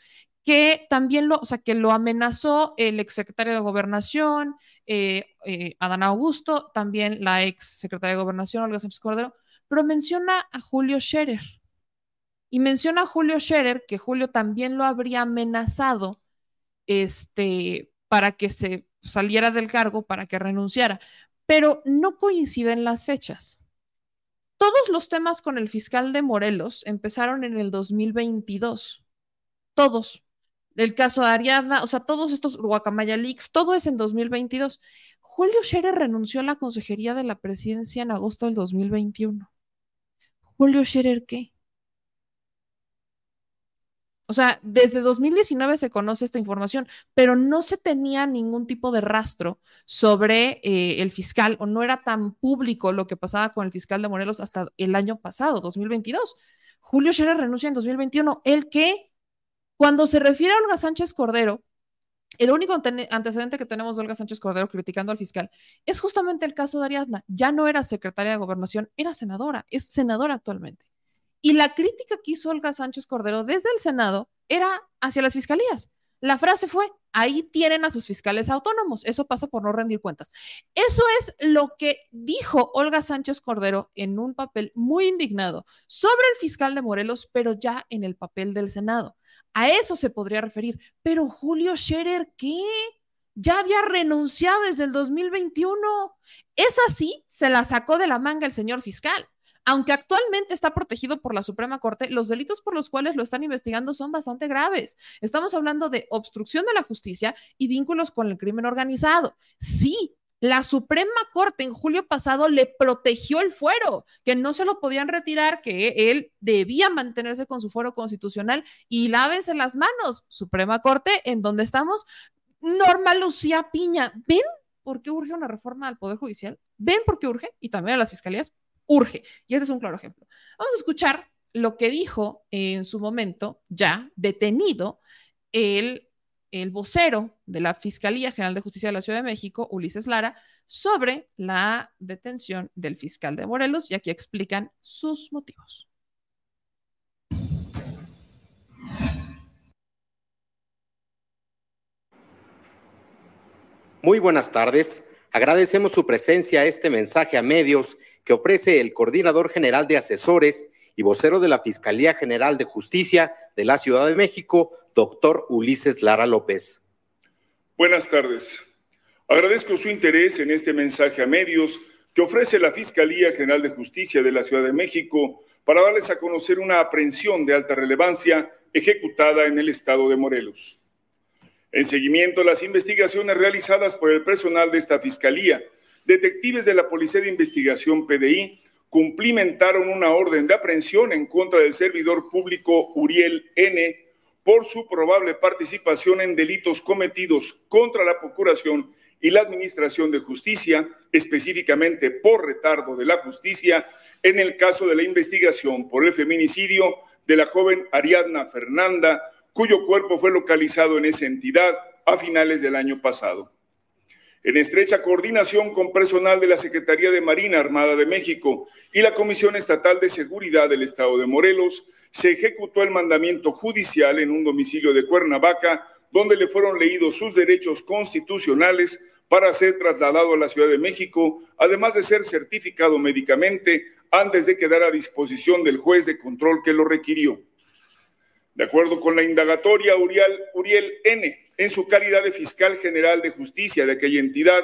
Speaker 1: que también lo, o sea, que lo amenazó el exsecretario de Gobernación, eh, eh, Adán Augusto, también la ex secretaria de Gobernación, Olga Sánchez Cordero, pero menciona a Julio Scherer. Y menciona a Julio Scherer que Julio también lo habría amenazado este, para que se saliera del cargo, para que renunciara, pero no coinciden las fechas. Todos los temas con el fiscal de Morelos empezaron en el 2022. Todos. El caso de Ariadna, o sea, todos estos Guacamaya Leaks, todo es en 2022. Julio Scherer renunció a la consejería de la presidencia en agosto del 2021. Julio Scherer, ¿qué? O sea, desde 2019 se conoce esta información, pero no se tenía ningún tipo de rastro sobre eh, el fiscal o no era tan público lo que pasaba con el fiscal de Morelos hasta el año pasado, 2022. Julio Scherer renuncia en 2021. ¿El qué? Cuando se refiere a Olga Sánchez Cordero, el único antecedente que tenemos de Olga Sánchez Cordero criticando al fiscal es justamente el caso de Ariadna. Ya no era secretaria de gobernación, era senadora, es senadora actualmente. Y la crítica que hizo Olga Sánchez Cordero desde el Senado era hacia las fiscalías. La frase fue, ahí tienen a sus fiscales autónomos. Eso pasa por no rendir cuentas. Eso es lo que dijo Olga Sánchez Cordero en un papel muy indignado sobre el fiscal de Morelos, pero ya en el papel del Senado. A eso se podría referir. Pero Julio Scherer, ¿qué? Ya había renunciado desde el 2021. Es así, se la sacó de la manga el señor fiscal. Aunque actualmente está protegido por la Suprema Corte, los delitos por los cuales lo están investigando son bastante graves. Estamos hablando de obstrucción de la justicia y vínculos con el crimen organizado. Sí, la Suprema Corte en julio pasado le protegió el fuero, que no se lo podían retirar, que él debía mantenerse con su fuero constitucional y lávense las manos. Suprema Corte, en donde estamos, Norma Lucía Piña. ¿Ven por qué urge una reforma al Poder Judicial? ¿Ven por qué urge? Y también a las fiscalías urge. Y este es un claro ejemplo. Vamos a escuchar lo que dijo en su momento, ya detenido, el, el vocero de la Fiscalía General de Justicia de la Ciudad de México, Ulises Lara, sobre la detención del fiscal de Morelos y aquí explican sus motivos.
Speaker 5: Muy buenas tardes. Agradecemos su presencia a este mensaje a medios que ofrece el coordinador general de asesores y vocero de la Fiscalía General de Justicia de la Ciudad de México, doctor Ulises Lara López.
Speaker 6: Buenas tardes. Agradezco su interés en este mensaje a medios que ofrece la Fiscalía General de Justicia de la Ciudad de México para darles a conocer una aprehensión de alta relevancia ejecutada en el estado de Morelos. En seguimiento a las investigaciones realizadas por el personal de esta Fiscalía, detectives de la Policía de Investigación PDI cumplimentaron una orden de aprehensión en contra del servidor público Uriel N por su probable participación en delitos cometidos contra la Procuración y la Administración de Justicia, específicamente por retardo de la justicia, en el caso de la investigación por el feminicidio de la joven Ariadna Fernanda, cuyo cuerpo fue localizado en esa entidad a finales del año pasado en estrecha coordinación con personal de la Secretaría de Marina Armada de México y la Comisión Estatal de Seguridad del Estado de Morelos, se ejecutó el mandamiento judicial en un domicilio de Cuernavaca, donde le fueron leídos sus derechos constitucionales para ser trasladado a la Ciudad de México, además de ser certificado médicamente antes de quedar a disposición del juez de control que lo requirió. De acuerdo con la indagatoria, Uriel, Uriel N., en su calidad de fiscal general de justicia de aquella entidad,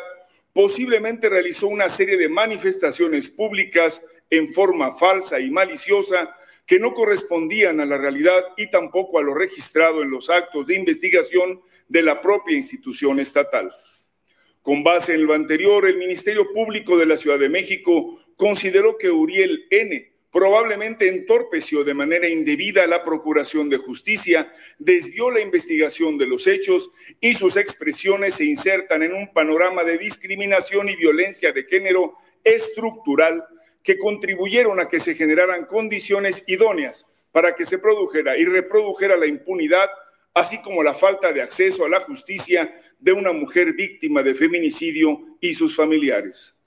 Speaker 6: posiblemente realizó una serie de manifestaciones públicas en forma falsa y maliciosa que no correspondían a la realidad y tampoco a lo registrado en los actos de investigación de la propia institución estatal. Con base en lo anterior, el Ministerio Público de la Ciudad de México consideró que Uriel N probablemente entorpeció de manera indebida la Procuración de Justicia, desvió la investigación de los hechos y sus expresiones se insertan en un panorama de discriminación y violencia de género estructural que contribuyeron a que se generaran condiciones idóneas para que se produjera y reprodujera la impunidad, así como la falta de acceso a la justicia de una mujer víctima de feminicidio y sus familiares.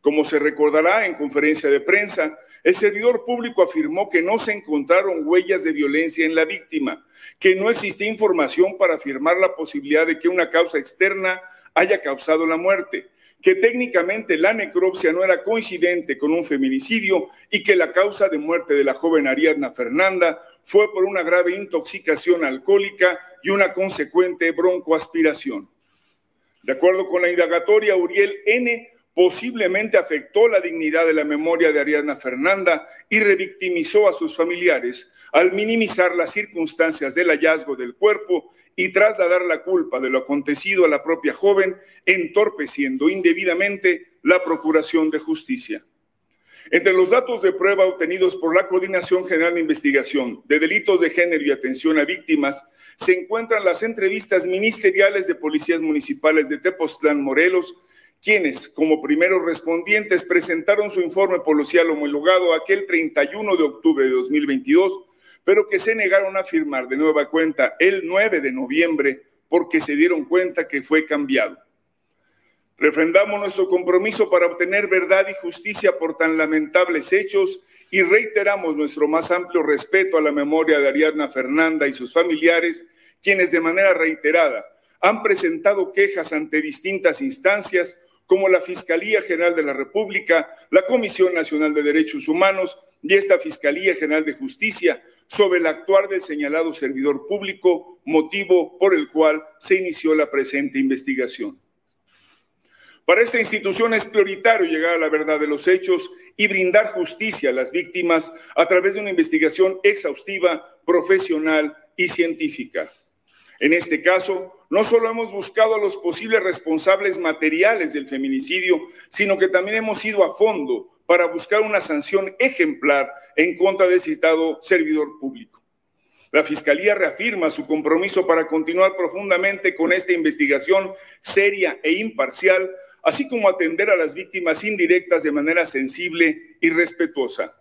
Speaker 6: Como se recordará en conferencia de prensa, el servidor público afirmó que no se encontraron huellas de violencia en la víctima, que no existe información para afirmar la posibilidad de que una causa externa haya causado la muerte, que técnicamente la necropsia no era coincidente con un feminicidio y que la causa de muerte de la joven Ariadna Fernanda fue por una grave intoxicación alcohólica y una consecuente broncoaspiración. De acuerdo con la indagatoria, Uriel N. posiblemente afectó la dignidad de la memoria de Ariadna Fernanda y revictimizó a sus familiares al minimizar las circunstancias del hallazgo del cuerpo y trasladar la culpa de lo acontecido a la propia joven, entorpeciendo indebidamente la Procuración de Justicia. Entre los datos de prueba obtenidos por la Coordinación General de Investigación de Delitos de Género y Atención a Víctimas se encuentran las entrevistas ministeriales de policías municipales de Tepoztlán, Morelos, quienes, como primeros respondientes, presentaron su informe policial homologado aquel 31 de octubre de 2022 pero que se negaron a firmar de nueva cuenta el 9 de noviembre porque se dieron cuenta que fue cambiado. Refrendamos nuestro compromiso para obtener verdad y justicia por tan lamentables hechos y reiteramos nuestro más amplio respeto a la memoria de Ariadna Fernanda y sus familiares, quienes de manera reiterada han presentado quejas ante distintas instancias como la Fiscalía General de la República, la Comisión Nacional de Derechos Humanos y esta Fiscalía General de Justicia, sobre el actuar del señalado servidor público, motivo por el cual se inició la presente investigación. Para esta institución es prioritario llegar a la verdad de los hechos y brindar justicia a las víctimas a través de una investigación exhaustiva, profesional y científica. En este caso, no solo hemos buscado a los posibles responsables materiales del feminicidio, sino que también hemos ido a fondo para buscar una sanción ejemplar en contra del citado servidor público. La Fiscalía reafirma su compromiso para continuar profundamente con esta investigación seria e imparcial, así como atender a las víctimas indirectas de manera sensible y respetuosa.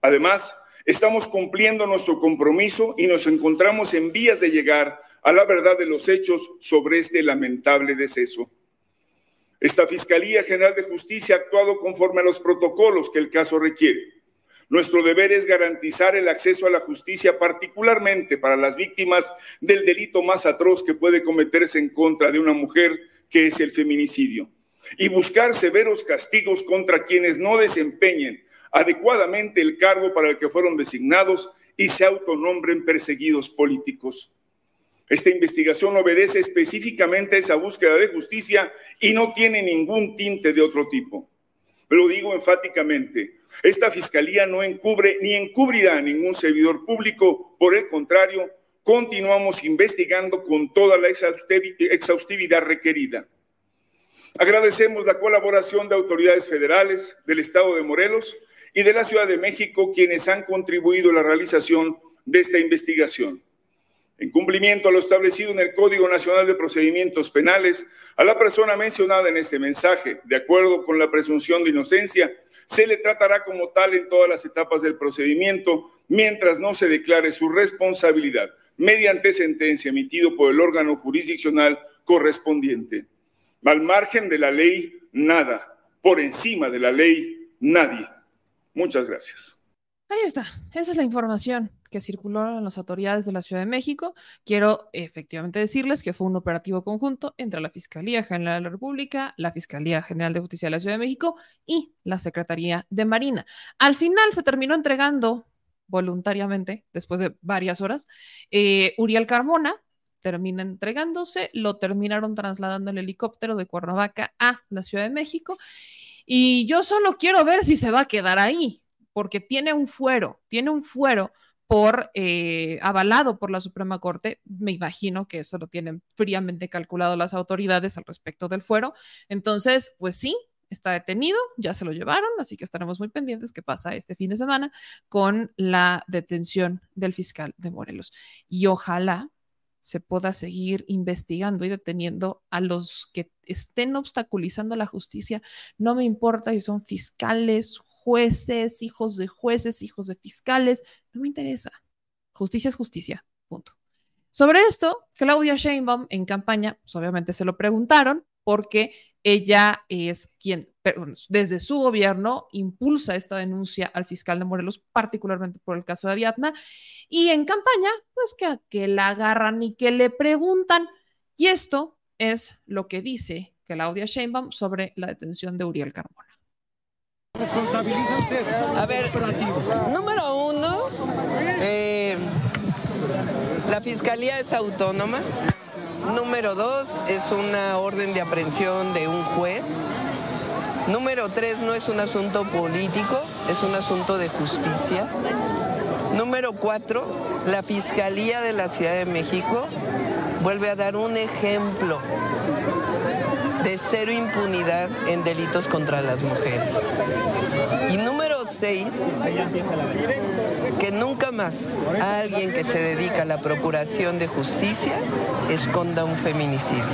Speaker 6: Además, estamos cumpliendo nuestro compromiso y nos encontramos en vías de llegar a la verdad de los hechos sobre este lamentable deceso. Esta Fiscalía General de Justicia ha actuado conforme a los protocolos que el caso requiere. Nuestro deber es garantizar el acceso a la justicia, particularmente para las víctimas del delito más atroz que puede cometerse en contra de una mujer, que es el feminicidio, y buscar severos castigos contra quienes no desempeñen adecuadamente el cargo para el que fueron designados y se autonombren perseguidos políticos. Esta investigación obedece específicamente a esa búsqueda de justicia y no tiene ningún tinte de otro tipo. Lo digo enfáticamente, esta fiscalía no encubre ni encubrirá a ningún servidor público, por el contrario, continuamos investigando con toda la exhaustividad requerida. Agradecemos la colaboración de autoridades federales, del Estado de Morelos y de la Ciudad de México, quienes han contribuido a la realización de esta investigación en cumplimiento a lo establecido en el Código Nacional de Procedimientos Penales, a la persona mencionada en este mensaje, de acuerdo con la presunción de inocencia, se le tratará como tal en todas las etapas del procedimiento mientras no se declare su responsabilidad mediante sentencia emitido por el órgano jurisdiccional correspondiente. Al margen de la ley, nada. Por encima de la ley, nadie. Muchas gracias.
Speaker 1: Ahí está. Esa es la información que circuló en las autoridades de la Ciudad de México. Quiero efectivamente decirles que fue un operativo conjunto entre la Fiscalía General de la República, la Fiscalía General de Justicia de la Ciudad de México y la Secretaría de Marina. Al final se terminó entregando voluntariamente, después de varias horas, eh, Uriel Carmona, termina entregándose, lo terminaron trasladando el helicóptero de Cuernavaca a la Ciudad de México. Y yo solo quiero ver si se va a quedar ahí, porque tiene un fuero, tiene un fuero por eh, avalado por la Suprema Corte. Me imagino que eso lo tienen fríamente calculado las autoridades al respecto del fuero. Entonces, pues sí, está detenido, ya se lo llevaron, así que estaremos muy pendientes qué pasa este fin de semana con la detención del fiscal de Morelos. Y ojalá se pueda seguir investigando y deteniendo a los que estén obstaculizando la justicia. No me importa si son fiscales, jueces, hijos de jueces, hijos de fiscales, no me interesa. Justicia es justicia, punto. Sobre esto, Claudia Sheinbaum en campaña, pues obviamente se lo preguntaron porque ella es quien desde su gobierno impulsa esta denuncia al fiscal de Morelos, particularmente por el caso de Ariadna, y en campaña, pues que, que la agarran y que le preguntan. Y esto es lo que dice Claudia Sheinbaum sobre la detención de Uriel Carmona.
Speaker 7: A ver, número uno, eh, la fiscalía es autónoma. Número dos, es una orden de aprehensión de un juez. Número tres, no es un asunto político, es un asunto de justicia. Número cuatro, la Fiscalía de la Ciudad de México vuelve a dar un ejemplo de cero impunidad en delitos contra las mujeres. Y número seis, que nunca más alguien que se dedica a la procuración de justicia esconda un feminicidio.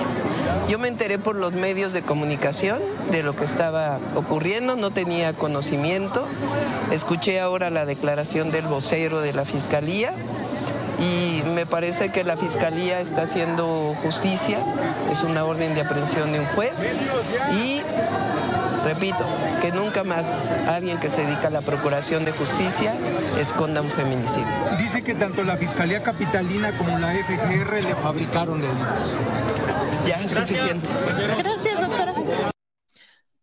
Speaker 7: Yo me enteré por los medios de comunicación de lo que estaba ocurriendo, no tenía conocimiento. Escuché ahora la declaración del vocero de la Fiscalía y me parece que la Fiscalía está haciendo justicia, es una orden de aprehensión de un juez y, repito, que nunca más alguien que se dedica a la Procuración de Justicia esconda un feminicidio.
Speaker 8: Dice que tanto la Fiscalía Capitalina como la FGR le fabricaron delitos.
Speaker 7: Ya es suficiente.
Speaker 9: Gracias, doctora.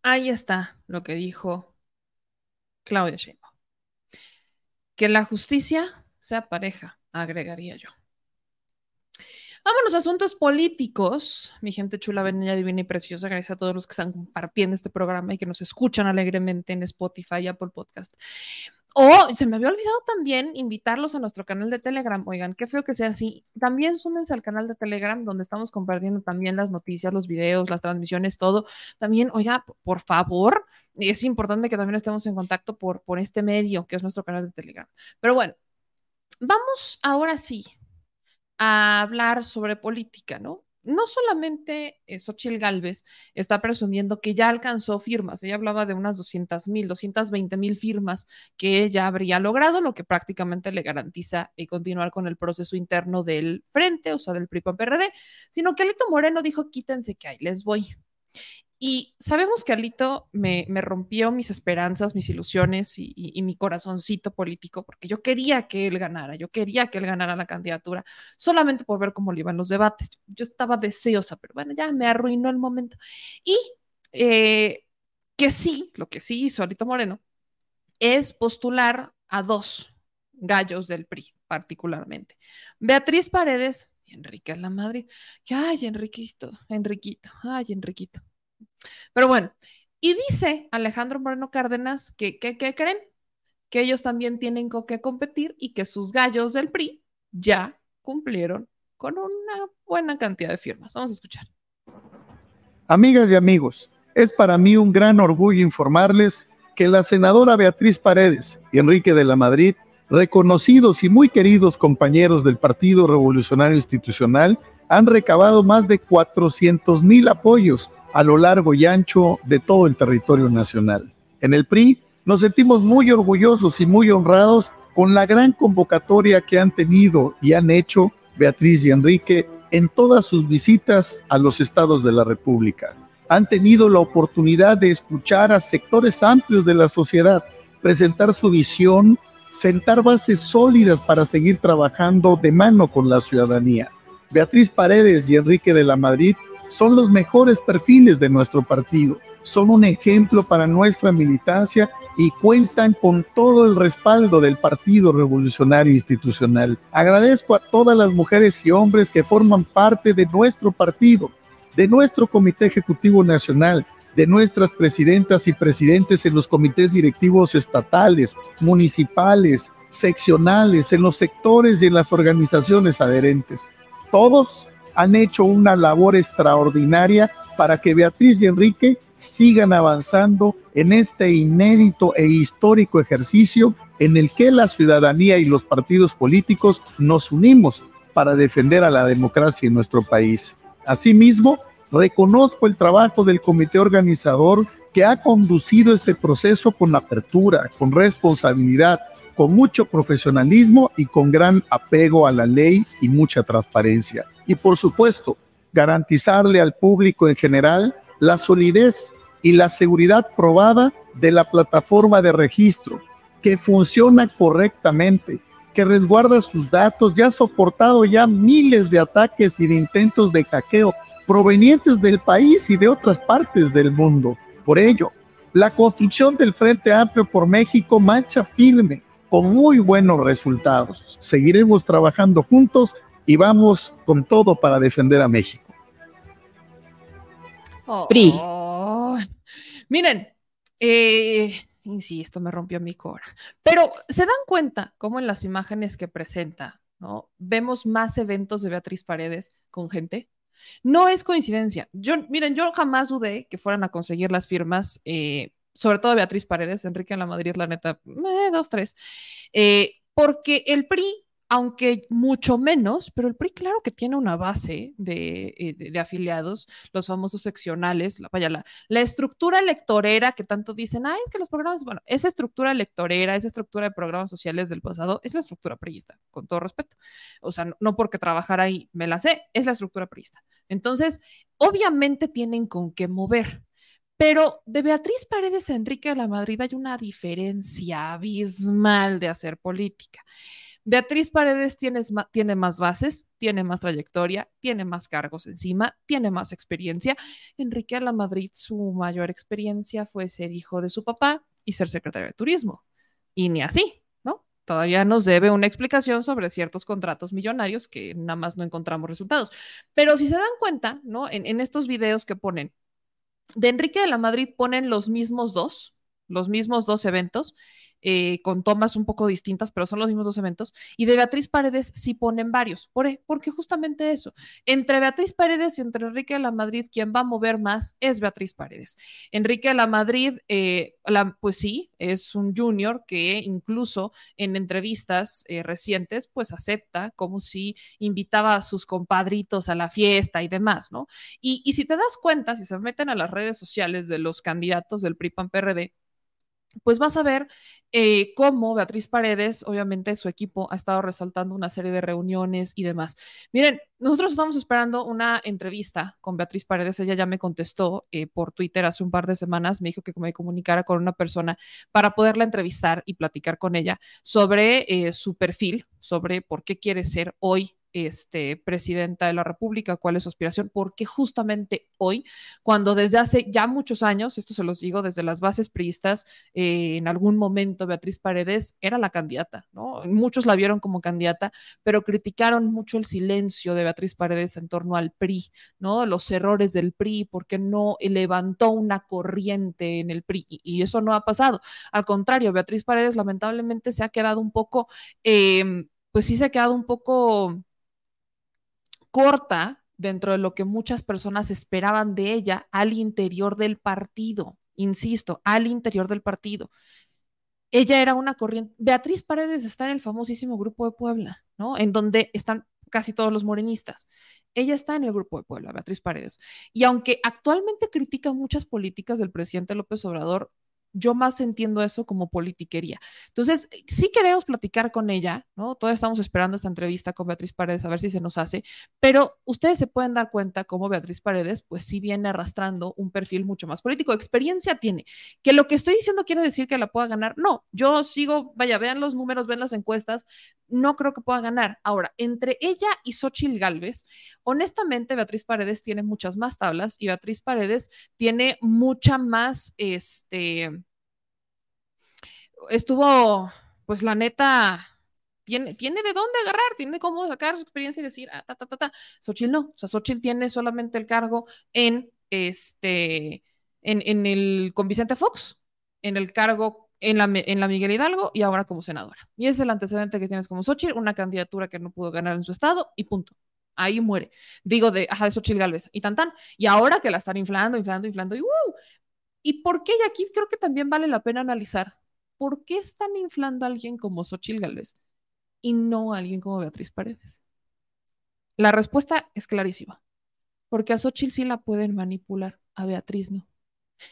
Speaker 1: Ahí está lo que dijo Claudia Sheinbaum. Que la justicia sea pareja agregaría yo. Vámonos a asuntos políticos. Mi gente chula, venida, divina y preciosa. Gracias a todos los que están compartiendo este programa y que nos escuchan alegremente en Spotify y Apple Podcast. Oh, se me había olvidado también invitarlos a nuestro canal de Telegram. Oigan, qué feo que sea así. También súmense al canal de Telegram donde estamos compartiendo también las noticias, los videos, las transmisiones, todo. También, oiga, por favor, es importante que también estemos en contacto por, por este medio que es nuestro canal de Telegram. Pero bueno, vamos ahora sí a hablar sobre política, ¿no? No solamente eh, Xochitl Galvez está presumiendo que ya alcanzó firmas, ella hablaba de unas 200 mil, 220 mil firmas que ella habría logrado, lo que prácticamente le garantiza eh, continuar con el proceso interno del frente, o sea, del PRI-PAN-PRD, sino que Alito Moreno dijo, quítense que ahí les voy. Y sabemos que Alito me, rompió mis esperanzas, mis ilusiones y, mi corazoncito político, porque yo quería que él ganara, yo quería que él ganara la candidatura, solamente por ver cómo le iban los debates. Yo estaba deseosa, pero bueno, ya me arruinó el momento. Y eh, que sí, lo que sí hizo Alito Moreno es postular a dos gallos del PRI, particularmente. Beatriz Paredes y Enrique La Madrid. Ay, Enriquito, Enriquito, ay, Enriquito. Pero bueno, y dice Alejandro Moreno Cárdenas que, ¿qué creen? Que ellos también tienen con qué competir y que sus gallos del PRI ya cumplieron con una buena cantidad de firmas. Vamos a escuchar.
Speaker 10: Amigas y amigos, es para mí un gran orgullo informarles que la senadora Beatriz Paredes y Enrique de la Madrid, reconocidos y muy queridos compañeros del Partido Revolucionario Institucional, han recabado más de 400 mil apoyos a lo largo y ancho de todo el territorio nacional. En el PRI nos sentimos muy orgullosos y muy honrados con la gran convocatoria que han tenido y han hecho Beatriz y Enrique en todas sus visitas a los estados de la República. Han tenido la oportunidad de escuchar a sectores amplios de la sociedad, presentar su visión, sentar bases sólidas para seguir trabajando de mano con la ciudadanía. Beatriz Paredes y Enrique de la Madrid son los mejores perfiles de nuestro partido, son un ejemplo para nuestra militancia y cuentan con todo el respaldo del Partido Revolucionario Institucional. Agradezco a todas las mujeres y hombres que forman parte de nuestro partido, de nuestro Comité Ejecutivo Nacional, de nuestras presidentas y presidentes en los comités directivos estatales, municipales, seccionales, en los sectores y en las organizaciones adherentes. Todos han hecho una labor extraordinaria para que Beatriz y Enrique sigan avanzando en este inédito e histórico ejercicio en el que la ciudadanía y los partidos políticos nos unimos para defender a la democracia en nuestro país. Asimismo, reconozco el trabajo del comité organizador que ha conducido este proceso con apertura, con responsabilidad, con mucho profesionalismo y con gran apego a la ley y mucha transparencia. Y por supuesto, garantizarle al público en general la solidez y la seguridad probada de la plataforma de registro, que funciona correctamente, que resguarda sus datos, ya ha soportado ya miles de ataques y de intentos de hackeo, provenientes del país y de otras partes del mundo. Por ello, la construcción del Frente Amplio por México mancha firme, con muy buenos resultados. Seguiremos trabajando juntos y vamos con todo para defender a México.
Speaker 1: PRI. Miren, eh, sí, esto me rompió mi cora. Pero se dan cuenta cómo en las imágenes que presenta, ¿no? Vemos más eventos de Beatriz Paredes con gente. No es coincidencia. Yo, miren, yo jamás dudé que fueran a conseguir las firmas, eh, sobre todo Beatriz Paredes, Enrique en la Madrid, la neta, eh, dos, tres, eh, porque el PRI aunque mucho menos, pero el PRI claro que tiene una base de, eh, afiliados, los famosos seccionales, la, vaya, la, la, estructura electorera que tanto dicen, ay, es que los programas, bueno, esa estructura electorera, esa estructura de programas sociales del pasado, es la estructura priista, con todo respeto. O sea, no, porque trabajar ahí me la sé, es la estructura priista. Entonces, obviamente tienen con qué mover. Pero de Beatriz Paredes a Enrique de la Madrid hay una diferencia abismal de hacer política. Beatriz Paredes tiene, más bases, tiene más trayectoria, tiene más cargos encima, tiene más experiencia. Enrique de la Madrid, su mayor experiencia fue ser hijo de su papá y ser secretario de turismo. Y ni así, ¿no? Todavía nos debe una explicación sobre ciertos contratos millonarios que nada más no encontramos resultados. Pero si se dan cuenta, ¿no? En estos videos que ponen, de Enrique de la Madrid ponen los mismos dos, los mismos dos eventos eh, con tomas un poco distintas, pero son los mismos dos eventos. Y de Beatriz Paredes sí ponen varios. ¿Por qué? Porque justamente eso. Entre Beatriz Paredes y entre Enrique de la Madrid, quien va a mover más es Beatriz Paredes. Enrique de la Madrid, eh, pues sí, es un junior que incluso en entrevistas eh, recientes, pues acepta como si invitaba a sus compadritos a la fiesta y demás, ¿no? Y, y si te das cuenta, si se meten a las redes sociales de los candidatos del PRI-PAN-PRD, pues vas a ver eh, cómo Beatriz Paredes, obviamente su equipo ha estado resaltando una serie de reuniones y demás. Miren, nosotros estamos esperando una entrevista con Beatriz Paredes. Ella ya me contestó eh, por Twitter hace un par de semanas. Me dijo que me comunicara con una persona para poderla entrevistar y platicar con ella sobre eh, su perfil, sobre por qué quiere ser hoy este, presidenta de la República, cuál es su aspiración, porque justamente hoy, cuando desde hace ya muchos años, esto se los digo desde las bases priistas, eh, en algún momento Beatriz Paredes era la candidata, ¿no? Muchos la vieron como candidata, pero criticaron mucho el silencio de Beatriz Paredes en torno al PRI, ¿no? Los errores del PRI, porque no levantó una corriente en el PRI, y, eso no ha pasado. Al contrario, Beatriz Paredes lamentablemente se ha quedado un poco, em, pues sí se ha quedado un poco corta dentro de lo que muchas personas esperaban de ella al interior del partido, insisto, al interior del partido. Ella era una corriente. Beatriz Paredes está en el famosísimo grupo de Puebla, ¿no? En donde están casi todos los morenistas. Ella está en el grupo de Puebla, Beatriz Paredes. Y aunque actualmente critica muchas políticas del presidente López Obrador, yo más entiendo eso como politiquería. Entonces, sí queremos platicar con ella, ¿no? Todavía estamos esperando esta entrevista con Beatriz Paredes a ver si se nos hace, pero ustedes se pueden dar cuenta cómo Beatriz Paredes, pues sí viene arrastrando un perfil mucho más político. Experiencia tiene. Que lo que estoy diciendo quiere decir que la pueda ganar. No, yo sigo, vaya, vean los números, ven las encuestas, no creo que pueda ganar. Ahora, entre ella y Xochil Gálvez, honestamente, Beatriz Paredes tiene muchas más tablas y Beatriz Paredes tiene mucha más, este, estuvo, pues la neta, tiene, tiene de dónde agarrar, tiene cómo sacar su experiencia y decir, ah, ta, ta, ta, ta. Xochitl no, o sea, Xochitl tiene solamente el cargo en este, en, en el, con Vicente Fox, en el cargo en la, en la Miguel Hidalgo y ahora como senadora. Y es el antecedente que tienes como Xochitl, una candidatura que no pudo ganar en su estado y punto. Ahí muere. Digo de, ajá, de Xochitl Galvez y tan tan. Y ahora que la están inflando, inflando, inflando y ¡wow! ¿Y por qué? Y aquí creo que también vale la pena analizar ¿por qué están inflando a alguien como Xochitl Galvez y no a alguien como Beatriz Paredes? La respuesta es clarísima, porque a Xochitl sí la pueden manipular, a Beatriz no.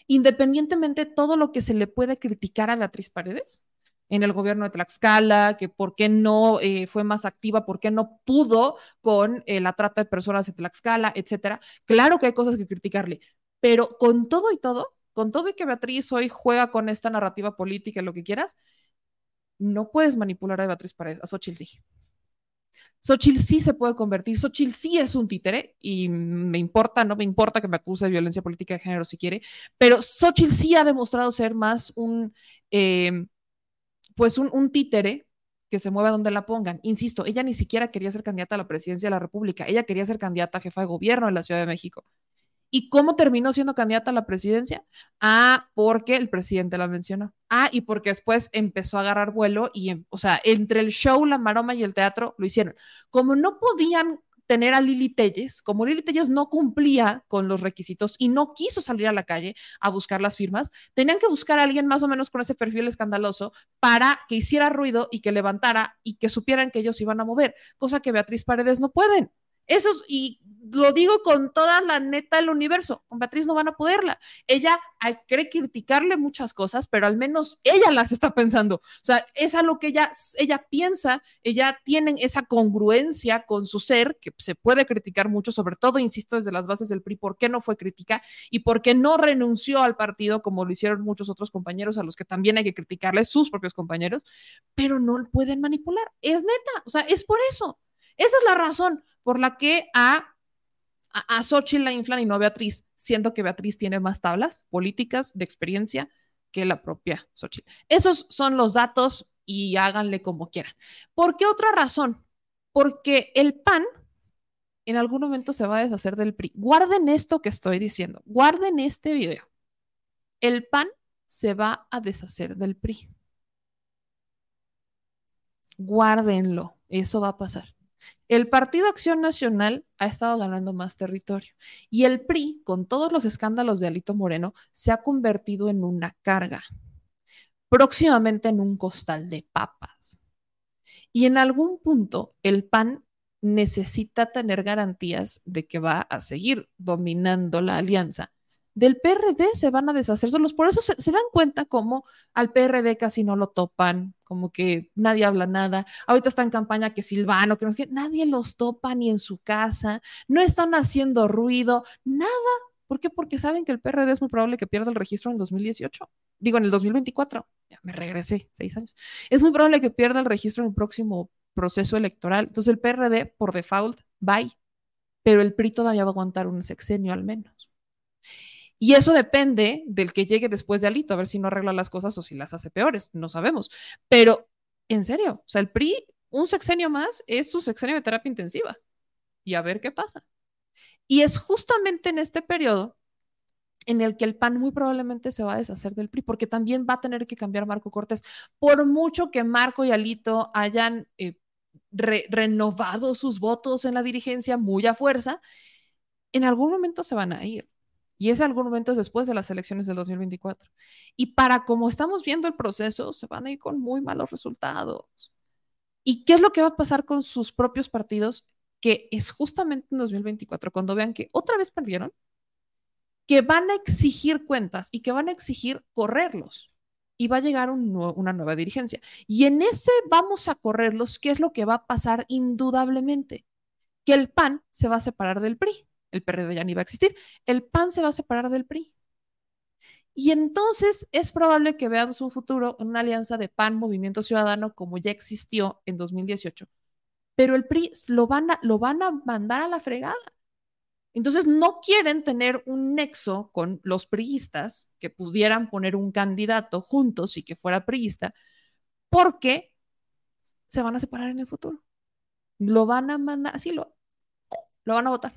Speaker 1: Independientemente de todo lo que se le puede criticar a Beatriz Paredes en el gobierno de Tlaxcala, que por qué no eh, fue más activa, por qué no pudo con eh, la trata de personas de Tlaxcala, etcétera. Claro que hay cosas que criticarle, pero con todo y todo, con todo y que Beatriz hoy juega con esta narrativa política lo que quieras, no puedes manipular a Beatriz Paredes, a Xochitl sí. Xochitl sí se puede convertir, Xochitl sí es un títere y me importa, no me importa que me acuse de violencia política de género si quiere, pero Xochitl sí ha demostrado ser más un, eh, pues un, un títere que se mueva donde la pongan. Insisto, ella ni siquiera quería ser candidata a la presidencia de la República, ella quería ser candidata a jefa de gobierno en la Ciudad de México. ¿Y cómo terminó siendo candidata a la presidencia? Ah, porque el presidente la mencionó. Ah, y porque después empezó a agarrar vuelo y, em, o sea, entre el show, la maroma y el teatro lo hicieron. Como no podían tener a Lili Telles, como Lili Telles no cumplía con los requisitos y no quiso salir a la calle a buscar las firmas, tenían que buscar a alguien más o menos con ese perfil escandaloso para que hiciera ruido y que levantara y que supieran que ellos iban a mover, cosa que Beatriz Paredes no pueden. Eso y lo digo con toda la neta del universo, con Beatriz no van a poderla. Ella quiere criticarle muchas cosas, pero al menos ella las está pensando. O sea, es a lo que ella, ella piensa, ella tiene esa congruencia con su ser, que se puede criticar mucho, sobre todo, insisto, desde las bases del PRI, por qué no fue crítica y por qué no renunció al partido como lo hicieron muchos otros compañeros a los que también hay que criticarle, sus propios compañeros, pero no pueden manipular. Es neta, o sea, es por eso. Esa es la razón por la que a, a, Xochitl la inflan y no a Beatriz, siendo que Beatriz tiene más tablas políticas de experiencia que la propia Xochitl. Esos son los datos y háganle como quieran. ¿Por qué otra razón? Porque el PAN en algún momento se va a deshacer del PRI. Guarden esto que estoy diciendo, guarden este video. El PAN se va a deshacer del PRI. Guárdenlo, eso va a pasar. El Partido Acción Nacional ha estado ganando más territorio y el PRI, con todos los escándalos de Alito Moreno, se ha convertido en una carga, próximamente en un costal de papas. Y en algún punto el PAN necesita tener garantías de que va a seguir dominando la alianza del PRD se van a deshacer solos. Por eso se, dan cuenta como al PRD casi no lo topan, como que nadie habla nada. Ahorita está en campaña que Silvano, que no que nadie los topa ni en su casa, no están haciendo ruido, nada. ¿Por qué? Porque saben que el PRD es muy probable que pierda el registro en el 2018. Digo, en el 2024. Ya me regresé, seis años. Es muy probable que pierda el registro en el próximo proceso electoral. Entonces el PRD, por default, bye. Pero el PRI todavía va a aguantar un sexenio al menos. Y eso depende del que llegue después de Alito, a ver si no arregla las cosas o si las hace peores, no sabemos. Pero, en serio, o sea, el PRI, un sexenio más es su sexenio de terapia intensiva. Y a ver qué pasa. Y es justamente en este periodo en el que el PAN muy probablemente se va a deshacer del PRI, porque también va a tener que cambiar Marco Cortés. Por mucho que Marco y Alito hayan eh, re renovado sus votos en la dirigencia muy a fuerza, en algún momento se van a ir y es algún momento después de las elecciones del 2024. Y para como estamos viendo el proceso, se van a ir con muy malos resultados. ¿Y qué es lo que va a pasar con sus propios partidos? Que es justamente en 2024, cuando vean que otra vez perdieron, que van a exigir cuentas y que van a exigir correrlos. Y va a llegar una nueva dirigencia. Y en ese vamos a correrlos, ¿qué es lo que va a pasar indudablemente? Que el PAN se va a separar del PRI el PRD ya ni va a existir, el PAN se va a separar del PRI. Y entonces es probable que veamos un futuro en una alianza de PAN Movimiento Ciudadano como ya existió en 2018. Pero el PRI lo van a, lo van a mandar a la fregada. Entonces no quieren tener un nexo con los priistas que pudieran poner un candidato juntos y que fuera priista, porque se van a separar en el futuro. Lo van a mandar, así lo, lo van a votar.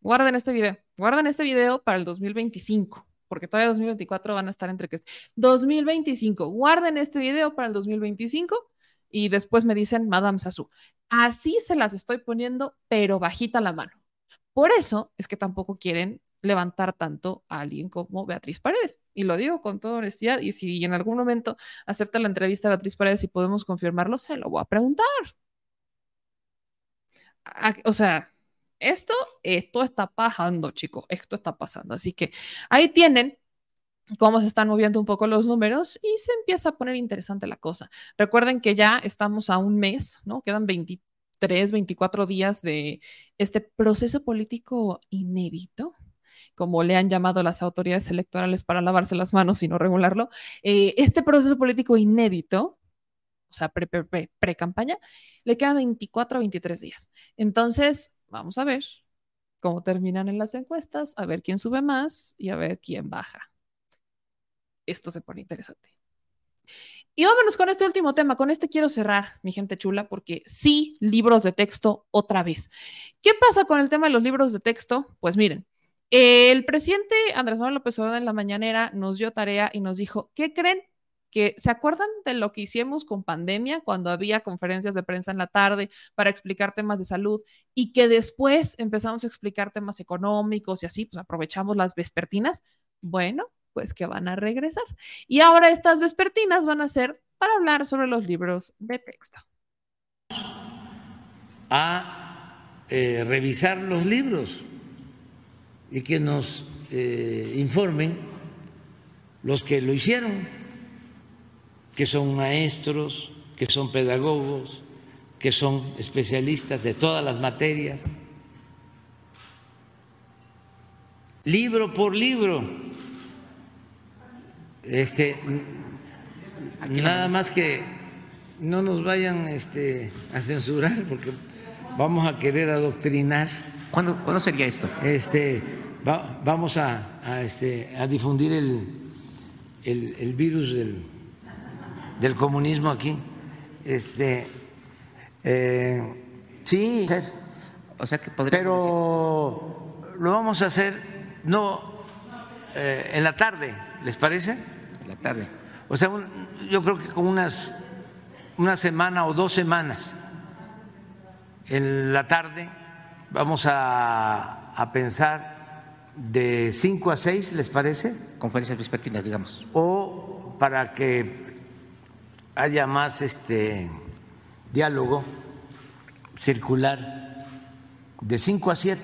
Speaker 1: Guarden este video. Guarden este video para el 2025, porque todavía 2024 van a estar entre que 2025. Guarden este video para el 2025 y después me dicen Madame Sassou. Así se las estoy poniendo, pero bajita la mano. Por eso es que tampoco quieren levantar tanto a alguien como Beatriz Paredes. Y lo digo con toda honestidad. Y si en algún momento acepta la entrevista a Beatriz Paredes y podemos confirmarlo, se lo voy a preguntar. O sea, esto, esto está pasando, chicos, esto está pasando. Así que ahí tienen cómo se están moviendo un poco los números y se empieza a poner interesante la cosa. Recuerden que ya estamos a un mes, ¿no? Quedan 23, 24 días de este proceso político inédito como le han llamado las autoridades electorales para lavarse las manos y no regularlo, eh, este proceso político inédito o sea, pre-campaña, le quedan 24 a 23 días. Entonces, vamos a ver cómo terminan en las encuestas, a ver quién sube más y a ver quién baja. Esto se pone interesante. Y vámonos con este último tema. Con este quiero cerrar, mi gente chula, porque sí, libros de texto otra vez. ¿Qué pasa con el tema de los libros de texto? Pues miren, el presidente Andrés Manuel López Obrador en la mañanera nos dio tarea y nos dijo, ¿qué creen? Que se acuerdan de lo que hicimos con pandemia cuando había conferencias de prensa en la tarde para explicar temas de salud y que después empezamos a explicar temas económicos y así, pues aprovechamos las vespertinas. Bueno, pues que van a regresar. Y ahora estas vespertinas van a ser para hablar sobre los libros de texto.
Speaker 9: A eh, revisar los libros y que nos eh, informen los que lo hicieron, que son maestros, que son pedagogos, que son especialistas de todas las materias, libro por libro. Este, nada más que no nos vayan este, a censurar porque vamos a querer adoctrinar.
Speaker 11: ¿Cuándo, ¿cuándo sería esto?
Speaker 9: Este, vamos a, a, este, a difundir el, el, el virus del, del, comunismo aquí. Este, eh, sí,
Speaker 11: o sea que
Speaker 9: pero lo vamos a hacer no eh, en la tarde, ¿les parece?
Speaker 11: En la tarde.
Speaker 9: O sea, yo creo que con unas una semana o dos semanas en la tarde vamos a, a pensar de 5 a 6, ¿les parece?
Speaker 11: Conferencias vespertinas, digamos.
Speaker 9: O para que haya más este diálogo circular de 5 a 7.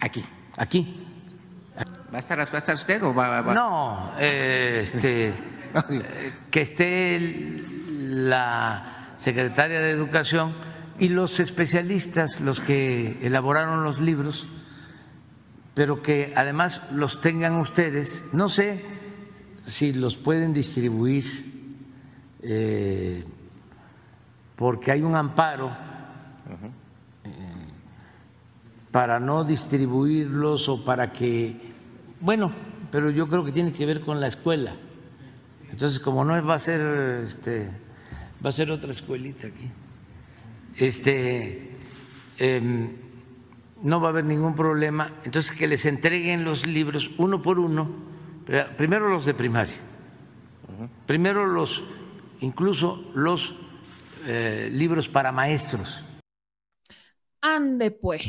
Speaker 11: Aquí.
Speaker 9: Aquí.
Speaker 11: ¿Va a estar, va a estar usted o va, va?
Speaker 9: No, eh, este, que esté la secretaria de Educación y los especialistas, los que elaboraron los libros, pero que además los tengan ustedes. No sé si los pueden distribuir eh, porque hay un amparo eh, para no distribuirlos o para que, bueno, pero yo creo que tiene que ver con la escuela. Entonces, como no va a ser, este, va a ser otra escuelita aquí. Este, eh, no va a haber ningún problema. Entonces, que les entreguen los libros uno por uno, primero los de primaria, primero los, incluso los eh, libros para maestros.
Speaker 1: Ande pues.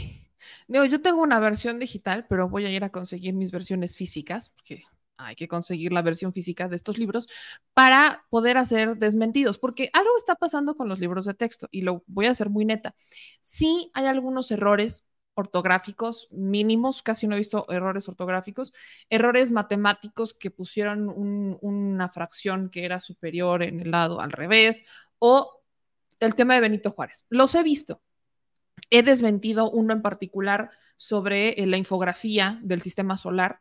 Speaker 1: yo tengo una versión digital, pero voy a ir a conseguir mis versiones físicas, porque hay que conseguir la versión física de estos libros para poder hacer desmentidos, porque algo está pasando con los libros de texto y lo voy a hacer muy neta. Sí hay algunos errores ortográficos mínimos, casi no he visto errores ortográficos, errores matemáticos que pusieron una fracción que era superior en el lado al revés, o el tema de Benito Juárez. Los he visto. He desmentido uno en particular sobre eh, la infografía del sistema solar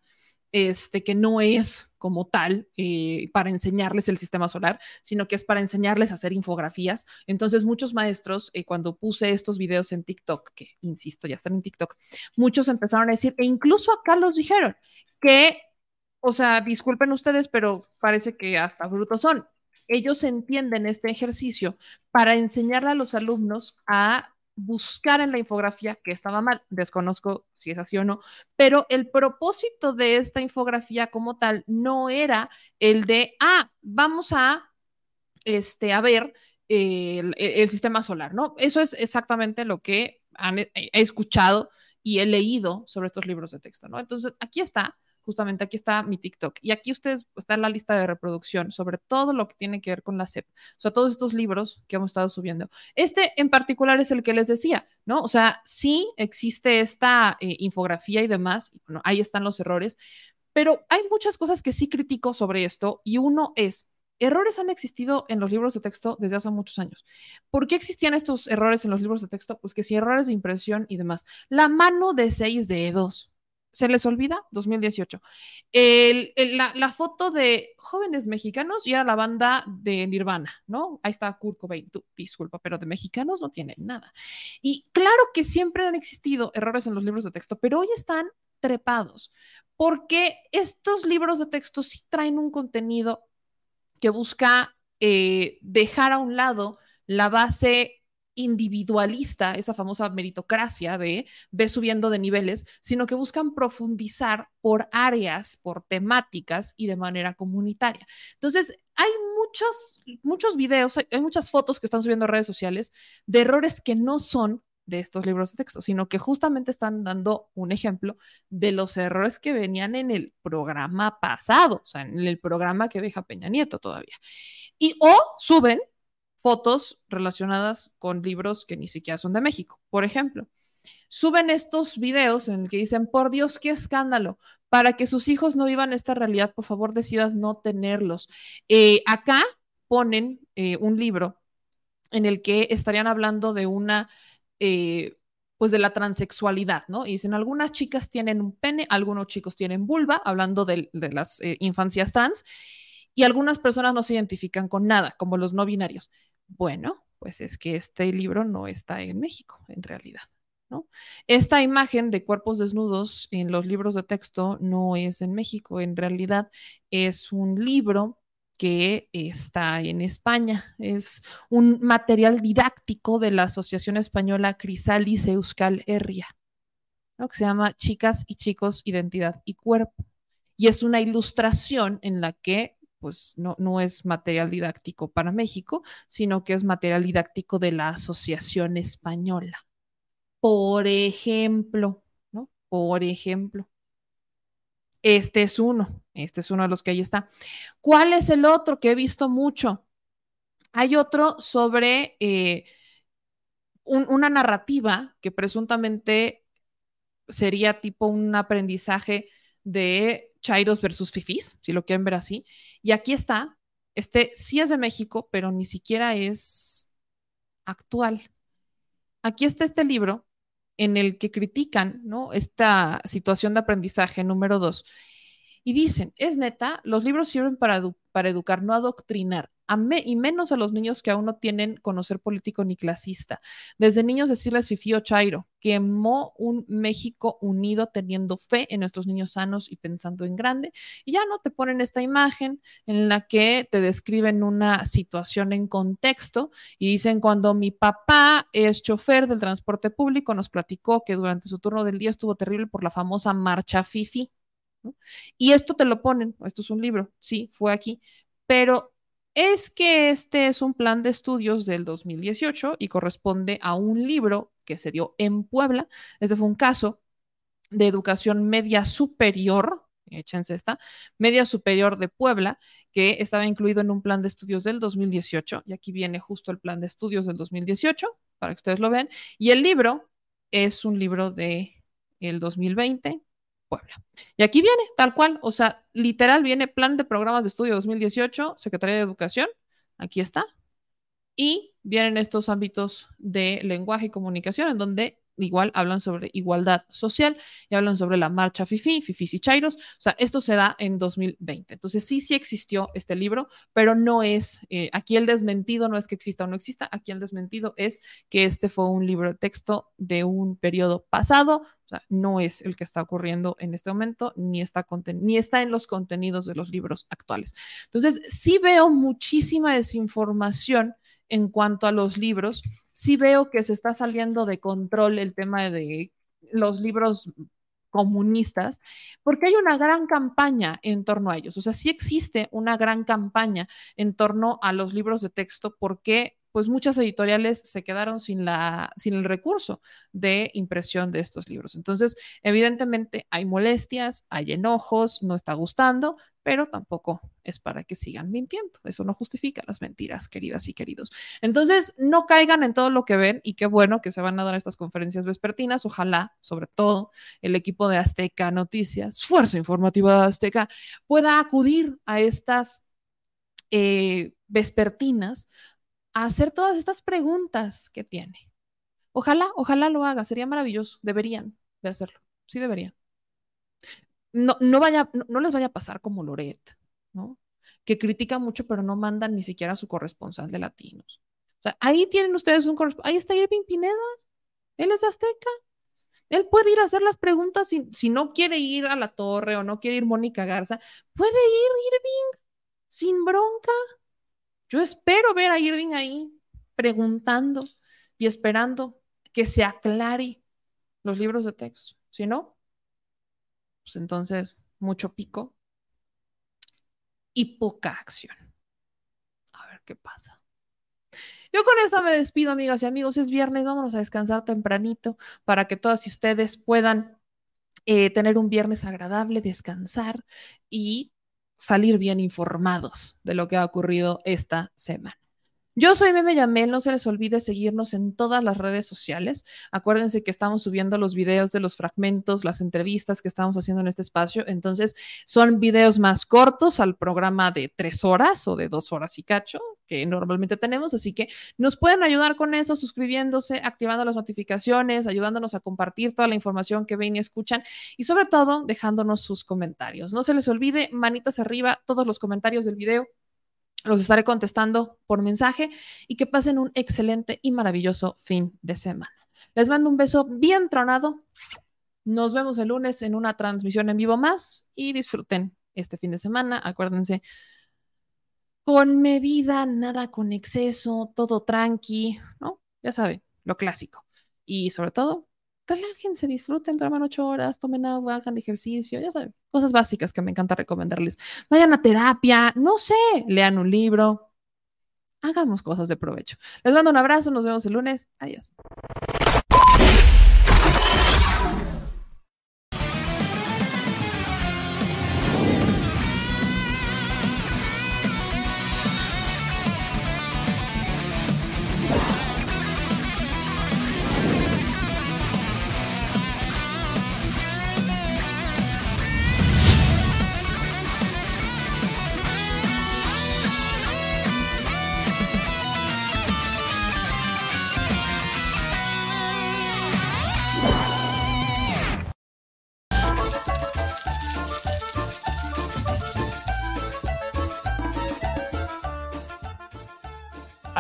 Speaker 1: este, que no es como tal eh, para enseñarles el sistema solar, sino que es para enseñarles a hacer infografías. Entonces, muchos maestros, eh, cuando puse estos videos en TikTok, que insisto, ya están en TikTok, muchos empezaron a decir, e incluso acá los dijeron, que, o sea, disculpen ustedes, pero parece que hasta brutos son. Ellos entienden este ejercicio para enseñarle a los alumnos a buscar en la infografía que estaba mal. Desconozco si es así o no, pero el propósito de esta infografía como tal no era el de, ah, vamos a, este, a ver el, el sistema solar, ¿no? Eso es exactamente lo que han, he escuchado y he leído sobre estos libros de texto, ¿no? Entonces, aquí está justamente aquí está mi TikTok. Y aquí ustedes está la lista de reproducción sobre todo lo que tiene que ver con la SEP, o sea, todos estos libros que hemos estado subiendo. Este en particular es el que les decía, ¿no? O sea, sí existe esta eh, infografía y demás, bueno, ahí están los errores, pero hay muchas cosas que sí critico sobre esto y uno es, Errores han existido en los libros de texto desde hace muchos años. ¿Por qué existían estos errores en los libros de texto? Pues que si errores de impresión y demás. La mano de seis dedos ¿Se les olvida? 2018. El, el, la, foto de jóvenes mexicanos y era la banda de Nirvana, ¿no? Ahí está Kurt Cobain, tú, disculpa, pero de mexicanos no tienen nada. Y claro que siempre han existido errores en los libros de texto, pero hoy están trepados, porque estos libros de texto sí traen un contenido que busca eh, dejar a un lado la base individualista, esa famosa meritocracia de ve subiendo de niveles, sino que buscan profundizar por áreas, por temáticas y de manera comunitaria. Entonces, hay muchos, muchos videos, hay, hay muchas fotos que están subiendo a redes sociales de errores que no son de estos libros de texto, sino que justamente están dando un ejemplo de los errores que venían en el programa pasado, o sea, en el programa que deja Peña Nieto todavía. Y o suben fotos relacionadas con libros que ni siquiera son de México. Por ejemplo, suben estos videos en el que dicen, por Dios, qué escándalo, para que sus hijos no vivan esta realidad, por favor, decidas no tenerlos. Eh, acá ponen eh, un libro en el que estarían hablando de una, eh, pues de la transexualidad, ¿no? Y dicen, algunas chicas tienen un pene, algunos chicos tienen vulva, hablando de, de las infancias trans, y algunas personas no se identifican con nada, como los no binarios. Bueno, pues es que este libro no está en México, en realidad. ¿no? Esta imagen de cuerpos desnudos en los libros de texto no es en México, en realidad es un libro que está en España. Es un material didáctico de la Asociación Española Crisalis Euskal Herria, que se llama Chicas y Chicos, Identidad y Cuerpo. Y es una ilustración en la que pues no, no es material didáctico para México, sino que es material didáctico de la Asociación Española. Por ejemplo, ¿no? Por ejemplo. Este es uno, este es uno de los que ahí está. ¿Cuál es el otro que he visto mucho? Hay otro sobre eh, un, una narrativa que presuntamente sería tipo un aprendizaje de Chairos versus Fifis, si lo quieren ver así. Y aquí está, este sí es de México, pero ni siquiera es actual. Aquí está este libro en el que critican ¿no? esta situación de aprendizaje número dos. Y dicen, es neta, los libros sirven para, para educar, no adoctrinar a y menos a los niños que aún no tienen conocer político ni clasista. Desde niños decirles Fifi o Chairo, quemó un México unido teniendo fe en nuestros niños sanos y pensando en grande. Y ya no te ponen esta imagen en la que te describen una situación en contexto y dicen, cuando mi papá es chofer del transporte público, nos platicó que durante su turno del día estuvo terrible por la famosa marcha Fifi. Y esto te lo ponen, esto es un libro, sí, fue aquí, pero es que este es un plan de estudios del 2018 y corresponde a un libro que se dio en Puebla. Este fue un caso de educación media superior, échense esta, media superior de Puebla, que estaba incluido en un plan de estudios del 2018. Y aquí viene justo el plan de estudios del 2018, para que ustedes lo vean. Y el libro es un libro de el 2020, Puebla. Y aquí viene, tal cual, o sea, literal viene Plan de Programas de Estudio 2018, Secretaría de Educación, aquí está, y vienen estos ámbitos de lenguaje y comunicación en donde igual hablan sobre igualdad social y hablan sobre la marcha FIFI, FIFIs y Chairos. O sea, esto se da en 2020. Entonces, sí, sí existió este libro, pero no es, eh, aquí el desmentido no es que exista o no exista, aquí el desmentido es que este fue un libro de texto de un periodo pasado, o sea, no es el que está ocurriendo en este momento, ni está, ni está en los contenidos de los libros actuales. Entonces, sí veo muchísima desinformación en cuanto a los libros sí veo que se está saliendo de control el tema de los libros comunistas, porque hay una gran campaña en torno a ellos. O sea, sí existe una gran campaña en torno a los libros de texto porque pues muchas editoriales se quedaron sin, la, sin el recurso de impresión de estos libros. Entonces, evidentemente hay molestias, hay enojos, no está gustando, pero tampoco es para que sigan mintiendo. Eso no justifica las mentiras, queridas y queridos. Entonces, no caigan en todo lo que ven y qué bueno que se van a dar estas conferencias vespertinas. Ojalá, sobre todo, el equipo de Azteca Noticias, Fuerza Informativa de Azteca, pueda acudir a estas eh, vespertinas hacer todas estas preguntas que tiene. Ojalá, ojalá lo haga, sería maravilloso, deberían de hacerlo, sí deberían. no, no, vaya, no, les vaya a pasar como Loret, ¿no? Que critica mucho, pero no mandan ni siquiera a su corresponsal de latinos. O sea, ahí tienen ustedes un corresponsal. Ahí está Irving Pineda. Él es Azteca. Él puede ir a hacer las preguntas si, si no quiere ir a la torre o no quiere ir Mónica Garza. Puede ir Irving sin bronca. Yo espero ver a Irving ahí preguntando y esperando que se aclare los libros de texto. Si no, pues entonces mucho pico y poca acción. A ver qué pasa. Yo con esta me despido, amigas y amigos. Es viernes, vámonos a descansar tempranito para que todas ustedes puedan eh, tener un viernes agradable, descansar y salir bien informados de lo que ha ocurrido esta semana. Yo soy Meme Yamel, no se les olvide seguirnos en todas las redes sociales. Acuérdense que estamos subiendo los videos de los fragmentos, las entrevistas que estamos haciendo en este espacio. Entonces, son videos más cortos al programa de tres horas o de dos horas y cacho que normalmente tenemos. Así que nos pueden ayudar con eso, suscribiéndose, activando las notificaciones, ayudándonos a compartir toda la información que ven y escuchan y sobre todo dejándonos sus comentarios. No se les olvide, manitas arriba, todos los comentarios del video los estaré contestando por mensaje y que pasen un excelente y maravilloso fin de semana. Les mando un beso bien tronado. Nos vemos el lunes en una transmisión en vivo más y disfruten este fin de semana. Acuérdense, con medida, nada con exceso, todo tranqui, ¿no? Ya saben, lo clásico. Y sobre todo, relájense, disfruten, duerman ocho horas, tomen agua, hagan ejercicio, ya saben, cosas básicas que me encanta recomendarles. Vayan a terapia, no sé, lean un libro, hagamos cosas de provecho. Les mando un abrazo, nos vemos el lunes, adiós.